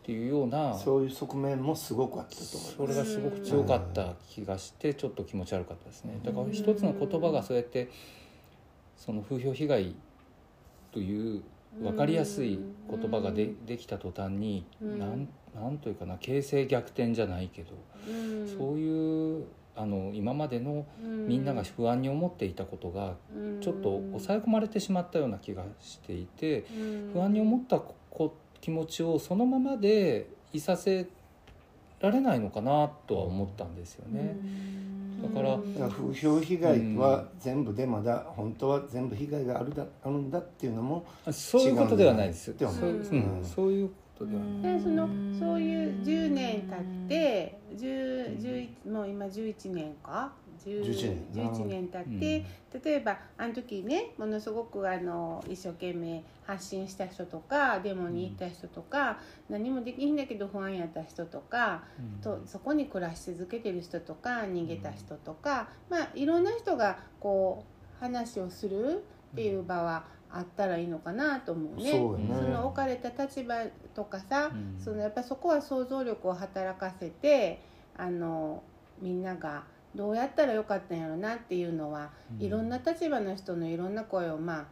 っていうようなそういう側面もすごくあったと思いますそれがすごく強かった気がしてちょっと気持ち悪かったですねだから一つの言葉がそうやってその風評被害という分かりやすい言葉がでできた途端になんなんというかな形勢逆転じゃないけどそういうあの今までのみんなが不安に思っていたことがちょっと抑え込まれてしまったような気がしていて不安に思ったこ気持ちをそのままでいさせられないのかなとは思ったんですよね。だから風評被害は全部でまだ本当は全部被害があるだあるんだっていうのもそういうことではないです。そう,、うん、そういうことではない。そのそういう10年経って10 11もう今11年か11年。経って、うん、例えばあの時ねものすごくあの一生懸命発信した人とかデモに行った人とか、うん、何もできんだけど不安やった人とか、うん、とそこに暮らし続けてる人とか逃げた人とか、まあいろんな人がこう話をするっていう場はあったらいいのかなと思うね。そ、ね、の置かれた立場とかさ、そのやっぱそこは想像力を働かせてあのみんながどうやったらよかったんやろなっていうのは、うん、いろんな立場の人のいろんな声をまあ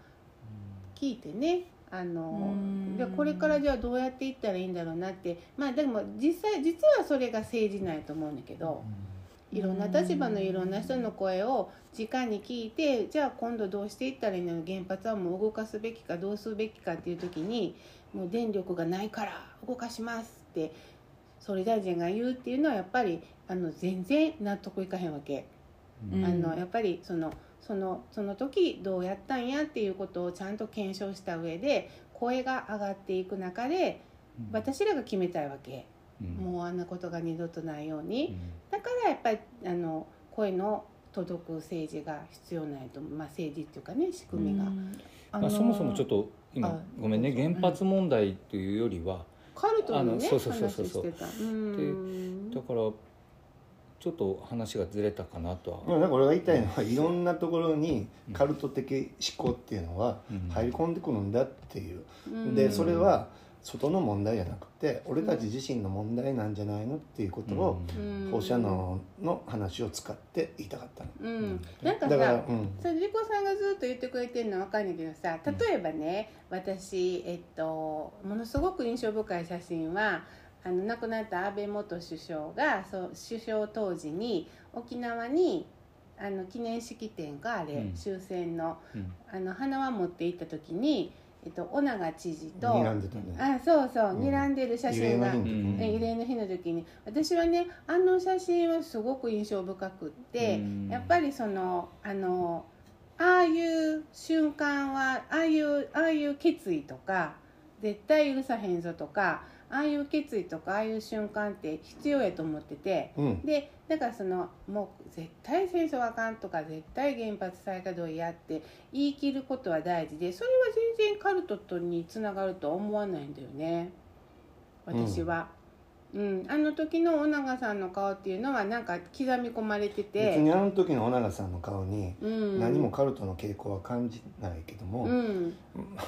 聞いてね。あのでこれからじゃあどうやっていったらいいんだろうなって。まあでも実際実はそれが政治なんやと思うんだけど。いろんな立場のいろんな人の声を直に聞いてじゃあ今度どうしていったらいいの？原発はもう動かすべきかどうするべきかっていう時にもう電力がないから動かしますって総理大臣が言うっていうのはやっぱりあの全然納得いかへんわけ、うん、あのやっぱりそのそのその時どうやったんやっていうことをちゃんと検証した上で声が上がっていく中で私らが決めたいわけ、うん、もうあんなことが二度とないように、うん、だからやっぱりあの声の届く政治が必要ないと、まあ、政治っていうかね仕組みが。あのー、そもそもちょっと今ごめんね原発問題というよりは、カルトのねそうそうそうそう。そうでだからちょっと話がずれたかなとは。俺が言いたいのは、いろんなところにカルト的思考っていうのは入り込んでくるんだっていう。でそれは外の問題じゃなくて俺たち自身の問題なんじゃないのっていうことを放射能の話を使って言いたかったの。うん、なんかさ、だからうん、そリコさんがずっと言ってくれてるのは分かんないけどさ例えばね、私、えっと、ものすごく印象深い写真はあの亡くなった安倍元首相がそう首相当時に沖縄にあの記念式典があれ、うん、終戦の,、あの花輪持って行った時に。えっと、尾長知事と睨んでたね。あそうそう、うん、睨んでる写真が慰霊の日の時に。私はねあの写真はすごく印象深くって、やっぱりそのあのああいう瞬間はああいうああいう決意とか絶対許さへんぞとかああいう決意とかああいう瞬間って必要やと思ってて、うん、でだからそのもう絶対戦争あかんとか絶対原発再稼働やって言い切ることは大事でそれは全然カルトとにつながるとは思わないんだよね私は。うん、あの時の尾長さんの顔っていうのはなんか刻み込まれてて。別にあの時の尾長さんの顔に何もカルトの傾向は感じないけども、うん、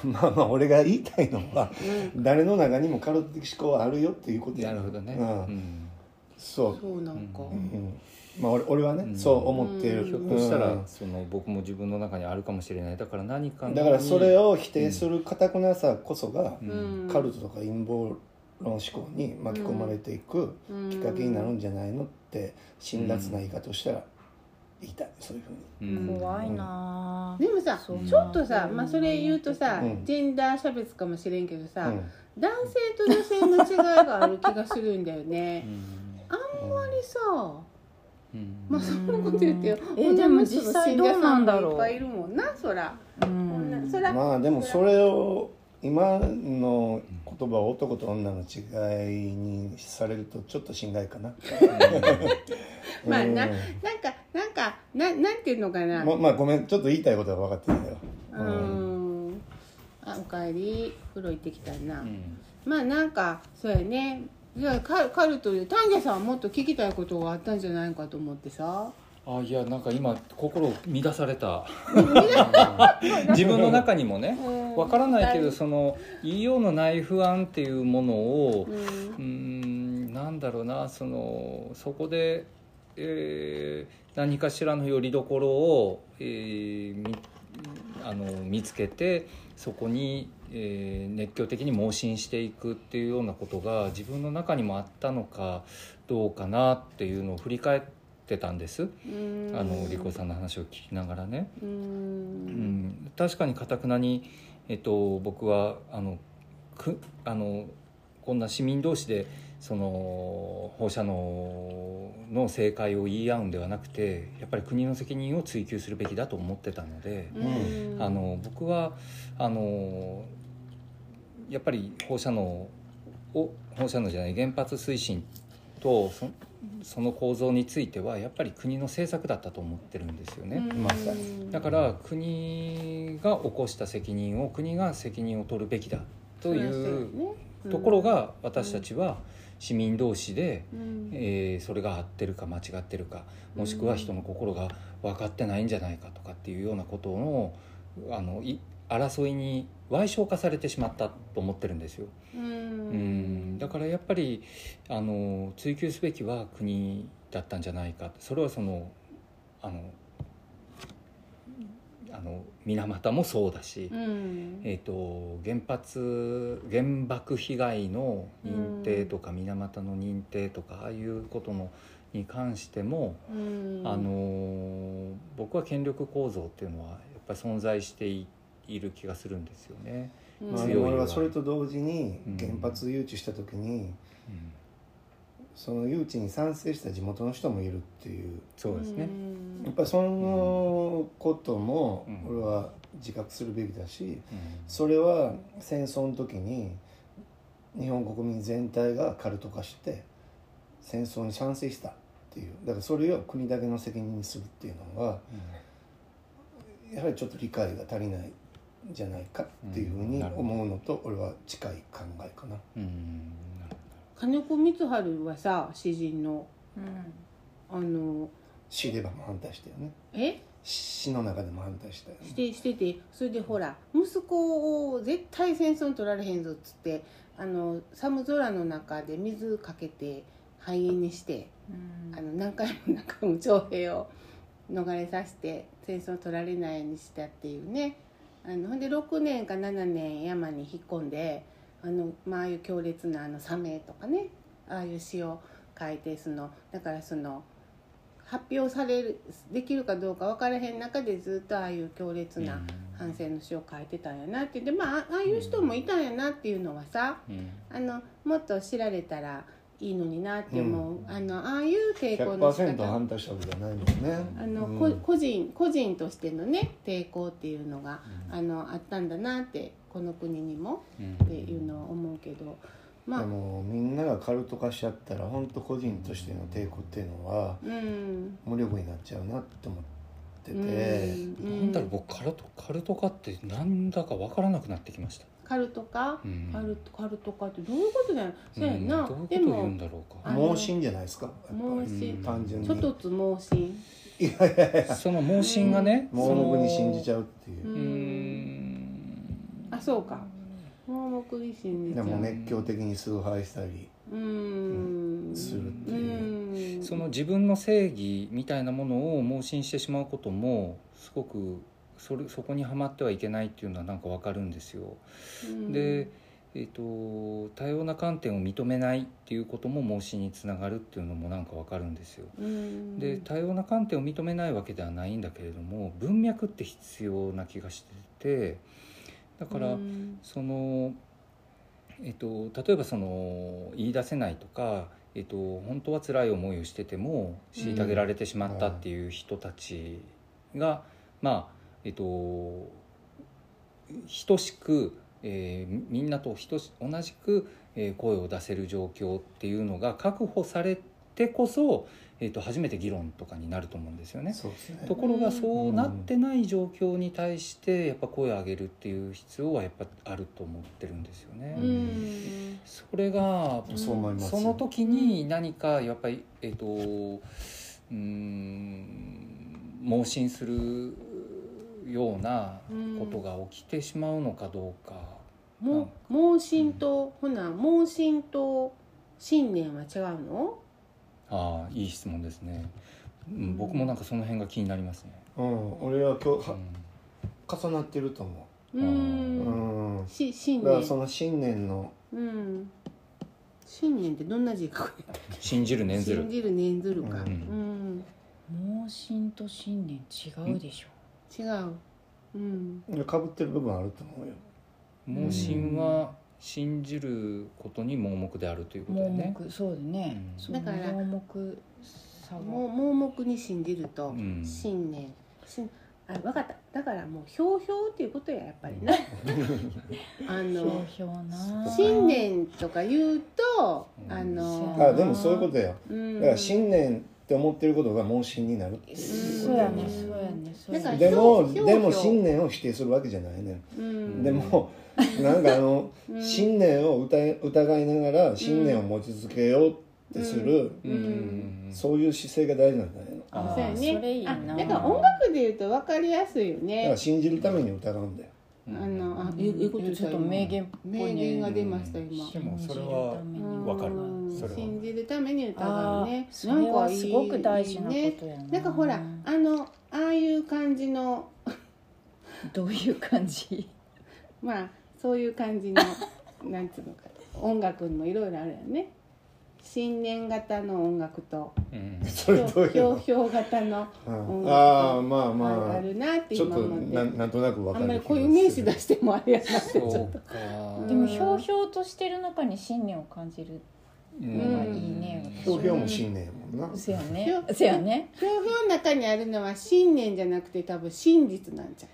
まあまあ俺が言いたいのは、うん、誰の中にもカルト的思考はあるよっていうことや。なるほどね、うん、そう。そうなんか、うん。まあ、俺俺はね、そう思ってる、ひょっとしたら、その僕も自分の中にあるかもしれない。だから何かだからそれを否定するかたくなさこそが、カルトとか陰謀論思考に巻き込まれていくきっかけになるんじゃないのって辛辣な言い方をしたら言いたい。そういうふうに、怖いな、でもさちょっとさ、まあ、それ言うとさ、ジェンダー差別かもしれんけどさ、男性と女性の違いがある気がするんだよね、あんまりさ、まあそんなこと言ってよ、えでも実際どうなんだろう。いっぱいいるもんなそら、うん、そら。まあでもそれを今の言葉を男と女の違いにされるとちょっと心外かな。まあななんかなんかななんていうのかな。ままあごめんちょっと言いたいことは分かってるんだようん。あおかえり風呂行ってきたな、うん、まあなんかそうやね。じゃあカカルトで丹下さんはもっと聞きたいことがあったんじゃないかと思ってさあいやなんか今心乱された。自分の中にもねわからないけどその言いようのない不安っていうものをうん。なんだろうなそのそこで、えー、何かしらのよりどころを、えー、あの見つけてそこに、えー、熱狂的に盲信していくっていうようなことが自分の中にもあったのかどうかなっていうのを振り返ってってたんです、うん。あの理子さんの話を聞きながらね。ううん。ん、確かにかたくなに、えっと、僕はあのくあのこんな市民同士でその放射能の正解を言い合うんではなくてやっぱり国の責任を追及するべきだと思ってたので、うん。あの僕はあのやっぱり放射能を放射能じゃない原発推進とそその構造についてはやっぱり国の政策だったと思ってるんですよね。うん。まさに。だから国が起こした責任を国が責任を取るべきだというところが私たちは市民同士で、うん。えーそれが合ってるか間違ってるかもしくは人の心が分かってないんじゃないかとかっていうようなことのあのい争いに賠償化されてしまったと思ってるんですよ。うん。うん。だからやっぱりあの追求すべきは国だったんじゃないか。それはそのあのあの水俣もそうだし、うん。えー、と原発原爆被害の認定とか水俣の認定とかああいうことのに関しても、うん。あの僕は権力構造っていうのはやっぱり存在していいる気がするんですよね。うん。まあ、強いは。それと同時にうん。原発誘致した時に、うんその誘致に賛成した地元の人もいるっていう。そうですね、うん。やっぱりそのこともうん。俺は自覚するべきだし、うん。それは戦争の時に日本国民全体がカルト化して戦争に賛成したっていう。だからそれを国だけの責任にするっていうのがやはりちょっと理解が足りない。んじゃないかっていうふうに思うのと俺は近い考えかな。うんうん金子光晴はさ詩人のうん。あの死でばも反対したよね。え？死の中でも反対したよね。してしててそれでほら息子を絶対戦争に取られへんぞっつってあの寒空の中で水かけて肺炎にしてうん。あの何回も何回も徴兵を逃れさせて戦争を取られないようにしたっていうねあのほんで6年か7年山に引っ込んであの、まあ、いう強烈なあのサメとかねああいう詩を書いてそのだからその発表されるできるかどうか分からへん中でずっとああいう強烈な反戦の詩を書いてたんやなって。でまああああいう人もいたんやなっていうのはさうん。あのもっと知られたらいいのになって思う、うん。あのああいう抵抗の仕100%方反対したわけじゃないもんね。あの、うん。こ個人個人としてのね抵抗っていうのが、あのあったんだなってこの国にもうん。っていうのは思うけど。まあ。でもみんながカルト化しちゃったら本当個人としての抵抗っていうのはうん。無力になっちゃうなって思ってて、うん。なん。だろう僕カルトカルト化ってなんだか分からなくなってきました。カルトか、うん。カルトカルトかってどういうことだよ、そうやうん。などういうことでも言うんだろうか。あの盲信じゃないですか？盲り。信。単純に。ちょっとつ盲信。いやいやいや。その盲信がね、盲目に信じちゃうっていう。う、ん。あそうか。盲目に信じちゃう。でも熱狂的に崇拝したり。うん。するっていう。うん。その自分の正義みたいなものを盲信してしまうこともすごくそれそこにはまってはいけないっていうのはなんかわかるんですよ。うんで、えー、と多様な観点を認めないっていうことも盲信につながるっていうのもなんかわかるんですよ。うんで多様な観点を認めないわけではないんだけれども文脈って必要な気がしててだから、うんその、えっと、例えばその言い出せないとか、えっと、本当は辛い思いをしてても虐げられてしまったっていう人たちが、まあえっと等しく、えーみんなと等し同じく、えー声を出せる状況っていうのが確保されてこそ、えっと初めて議論とかになると思うんですよね。ねところがそうなってない状況に対してやっぱ声を上げるっていう必要はやっぱあると思ってるんですよね。うんそれがその時に何かやっぱりえっ、とうーん盲信するようなことが起きてしまうのかどうか。も盲信とほな盲信と信念は違うの？ああいい質問ですね。うん、僕もなんかその辺が気になりますね。うん、俺は今日はうん。重なってると思う。う、ん。うん、し信念。だからその信念の。うん。信念ってどんな字書く信じる念ずる。信。じる念ずるか。ううんん。盲信と信念違うでしょ違う。うん。かぶってる部分あると思うよ。盲信は信じることに盲目であるということだ盲よね。目そうだね、うん。だから盲目さがもう盲目に信じるとうん。信念。しあ分かった。だからもうひょうひょうっていうことややっぱりな。あの信念とか言うとうんあのそうあでもそういうことやうん。だから信念って思ってることが盲信になるっていう。そうやねそうやね。そうやだからねでもでも信念を否定するわけじゃないねうん。でもなんかあのうん。信念を疑い疑いながら信念を持ち続けようってするうん。うん。そういう姿勢が大事なんじゃないのあそうやね。それいいな。あだから音楽で言うと分かりやすいよだかねら信じるために疑うんだよ。あのあうんいいいいことちょっと名言っぽいね。名言が出ました今。でもそれはうんわかる信じるために疑うね。あーそれはすごく大事なことやな。ね。なんかほらあのああいう感じの どういう感じ？まあそういう感じの なんつうのか音楽にもいろいろあるよね。新年型の音楽とうん。それどういうの？ひょうひょう型のうん。音楽ああまああまあ。るなってあちょっと今思ってななんとなくわあんまりこういう名詞出してもあれやなってちょっと。でもひょうひょうとしてる中に信念を感じるうん。のがいいねひょうひょうも信念やもんな。せやねせやね。ひょうひょうの中にあるのは信念じゃなくて多分真実なんじゃん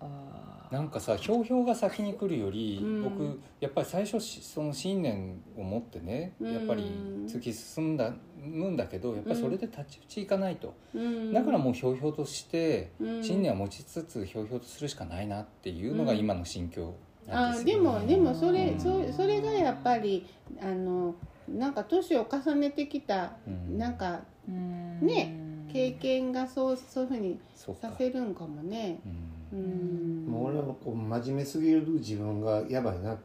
あなんかさひょうひょうが先に来るより、うん。僕やっぱり最初しその信念を持ってねうん。やっぱり突き進んだむんだけどやっぱりそれで太刀打ちいかないと、うん。だからもうひょうひょうとしてうん。信念を持ちつつひょうひょうとするしかないなっていうのが今の心境なんですあでよ、もでもそれうん。そそれがやっぱりあのなんか年を重ねてきたうん。なんかーうん。ね経験がそうそういうふうにさせるんかもね。ううん。んもう俺はこう真面目すぎる自分がやばいなっ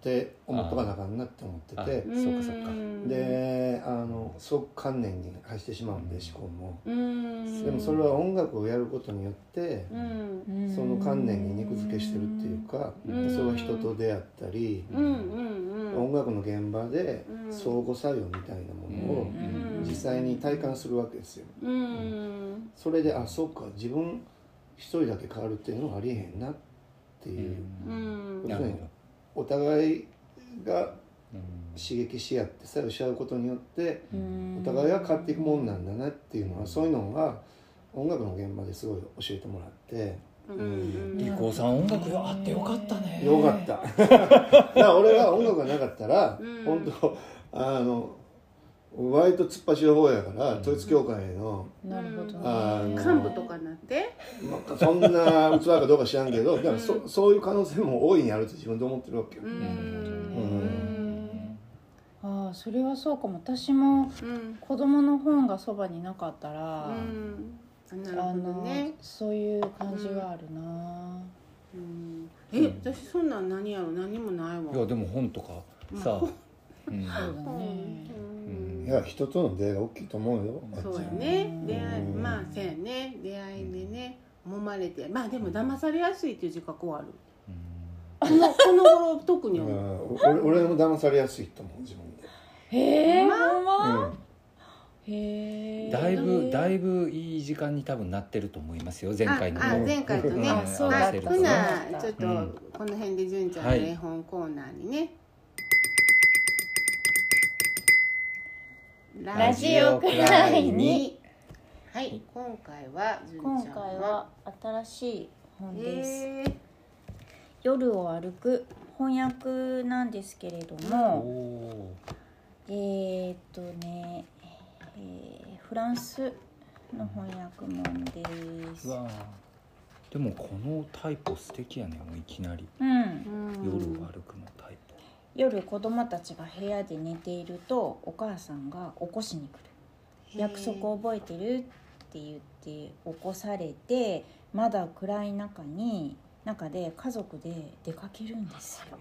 て思っとかなあかんなって思ってあてそうかそうか。ん。であのすごく観念に走ってしまうんで思考も。うん。でもそれは音楽をやることによってうん。その観念に肉付けしてるっていうかうん。それは人と出会ったりうん。うん。うん。音楽の現場でうん相互作用みたいなものをうん。実際に体感するわけですよ。うん。それであそうか自分一人だけ変わるっていうのはありえへんなっていう。うん。なるほど。お互いがうん。刺激し合って作用し合うことによってうん。お互いが変わっていくもんなんだなっていうのはそういうのが音楽の現場ですごい教えてもらって。うん。リコーさん音楽あってよかったね。よかった。だから俺は音楽がなかったらうん。本当あの割と突っ走る方やから統一教会の、なるほどね。幹部とかなって？まあ、そんな器かどうか知らんけどでもそそういう可能性も大いにあると自分で思ってるわけよ。う。ん。ああそれはそうかも。私もうん。子供の本がそばになかったら、あのね。そういう感じはあるな、うん。え私そんなん何やろ？何もないわ。いやでも本とかさ、うん。そうだね、うんいや人との出会いが大きいと思うよ。そうやはね。出会いうん。まあそうやね。出会いでね揉まれて。まあでも騙されやすいっていう自覚はある。このこの頃特に俺俺も騙されやすいと思う自分で。へえ。ほんうま、ん。へえ。だいぶだいぶいい時間に多分なってると思いますよ前回の。ああ前回とね。そうほなちょっとうん。この辺で純ちゃんのはい。絵本コーナーにねラジオくらいに。はい今回は純ちゃん今回は新しい本です、えー。夜を歩く翻訳なんですけれどおも、おえーっとね、えーフランスの翻訳本です。わー。でもこのタイプ素敵やねもういきなり。うんうん。夜を歩くの夜子供たちが部屋で寝ているとお母さんが起こしに来る。約束を覚えてるって言って起こされてまだ暗い中に中で家族で出かけるんですよ。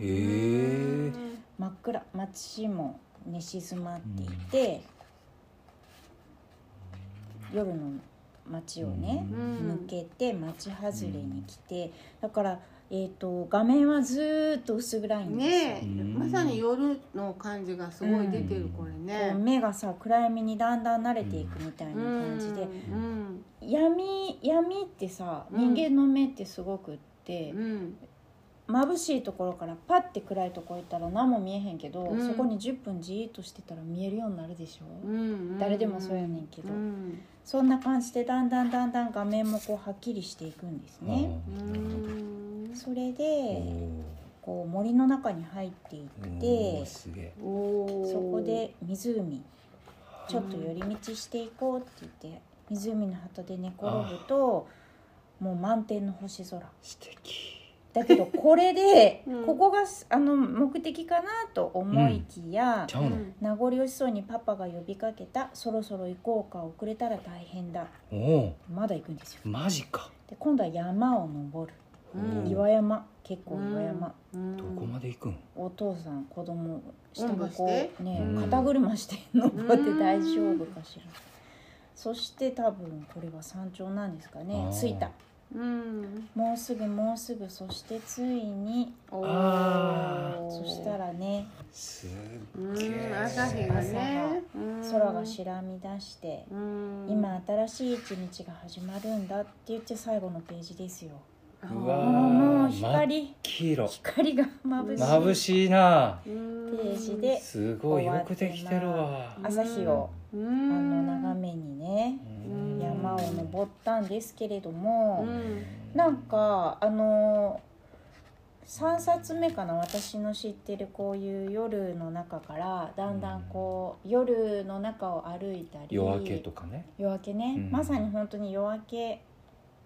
真っ暗街も寝静まっていて、夜の街をね、うん。抜けて町外れに来て、だから、えー、と画面はずーっと薄暗いんですよ、ねまさに夜の感じがすごい出てる、これこね。う目がさ暗闇にだんだん慣れていくみたいな感じで、うん。闇闇ってさうん。人間の目ってすごくって、うん。眩しいところからパッて暗いとこ行ったら何も見えへんけど、うん。そこに10分じーっとしてたら見えるようになるでしょ、う。ん誰でもそうやねんけど。うん。そんな感じでだんだんだんだん画面もこうはっきりしていくんですね、うんそれおでー。こう森の中に入っていっおてそこで湖ちょっと寄り道していこうって言って湖の旗で寝転ぶともう満天の星空。素敵。だけどこれで、うん。ここがあの目的かなと思いきや、名残惜しそうにパパが呼びかけた「そろそろ行こうか遅れたら大変だ。おお」まだ行くんですよ。マジか。で今度は山を登るうん。岩山。結構岩山、うん。どこまで行くん？お父さん子供下おんの子ぶしてねうん。肩車して登って大丈夫かしら。そして多分これは山頂なんですかね。あー。着いた。うん。もうすぐもうすぐ。そしてついに。おあー。そしたらね。すうっげえん朝日がね。うん空が白み出してうん。今新しい一日が始まるんだって言って最後のページですようわーもう光。黄色。光が眩しい。眩しいな。ペページですごいよくできてるわ。朝日をああの眺めにねうん。山を登ったんですけれどうもん。なんかあの3冊目かな私の知ってるこういう夜の中からだんだんこう夜の中を歩いたり夜明けとかね。夜明けね、うん。まさに本当に夜明け。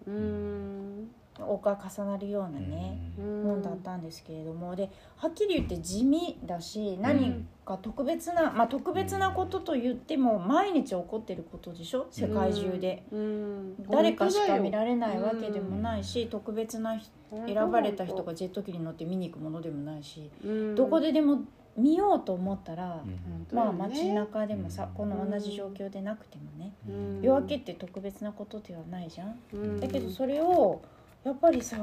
うんが重なるようなね、うん。本だったんですけれども。ではっきり言って地味だし何か特別な、まあ特別なことと言っても毎日起こってることでしょ？世界中で、うん。誰かしか見られないわけでもないし、特別な選ばれた人がジェット機に乗って見に行くものでもないし、うん。どこででも見ようと思ったら、うん。まあ街中でもさ、うん。この同じ状況でなくてもね、うん。夜明けって特別なことではないじゃん、うん。だけどそれをやっぱりさ、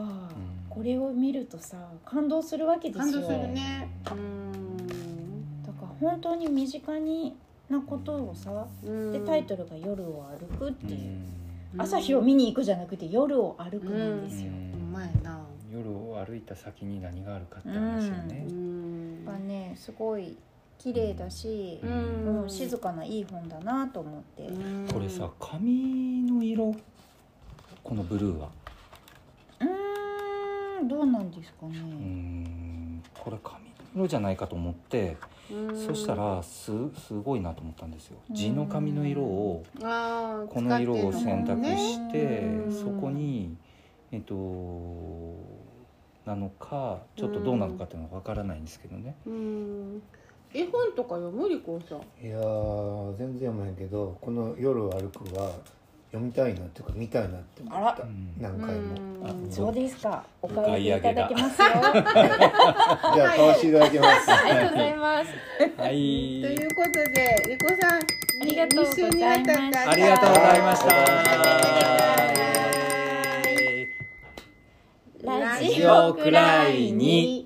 これを見るとさ感動するわけですよ。感動するね。うん。だから本当に身近になことをさ、うん。でタイトルが「夜を歩く」っていう、うん。朝日を見に行くじゃなくて夜を歩くなんですよ、うまいな。夜を歩いた先に何があるかって話よね。う、ん。がねすごい綺麗だし、ううんん静かないい本だなと思って、うん。これさ髪の色？このブルーはうーんどうなんですかね、うーんこれ髪の色じゃないかと思ってうん。そしたらすすごいなと思ったんですよ。うん。地の髪の色をこの色を選択してうん。そこにえっとなのかちょっとどうなのかっていうのは分からないんですけどね。うん。絵本とか読む？りこさん。いやー全然読まへんけどこの「夜を歩く」は読みたいなっていうか見たいなって思った。うん何回も。そうですか。おお買買い上げだいただけますじゃあ買わせていただきます。りがとうございます。はい。ということでゆこさんありがとうございます一緒にあった。ありがとうございました。ラジオくらいに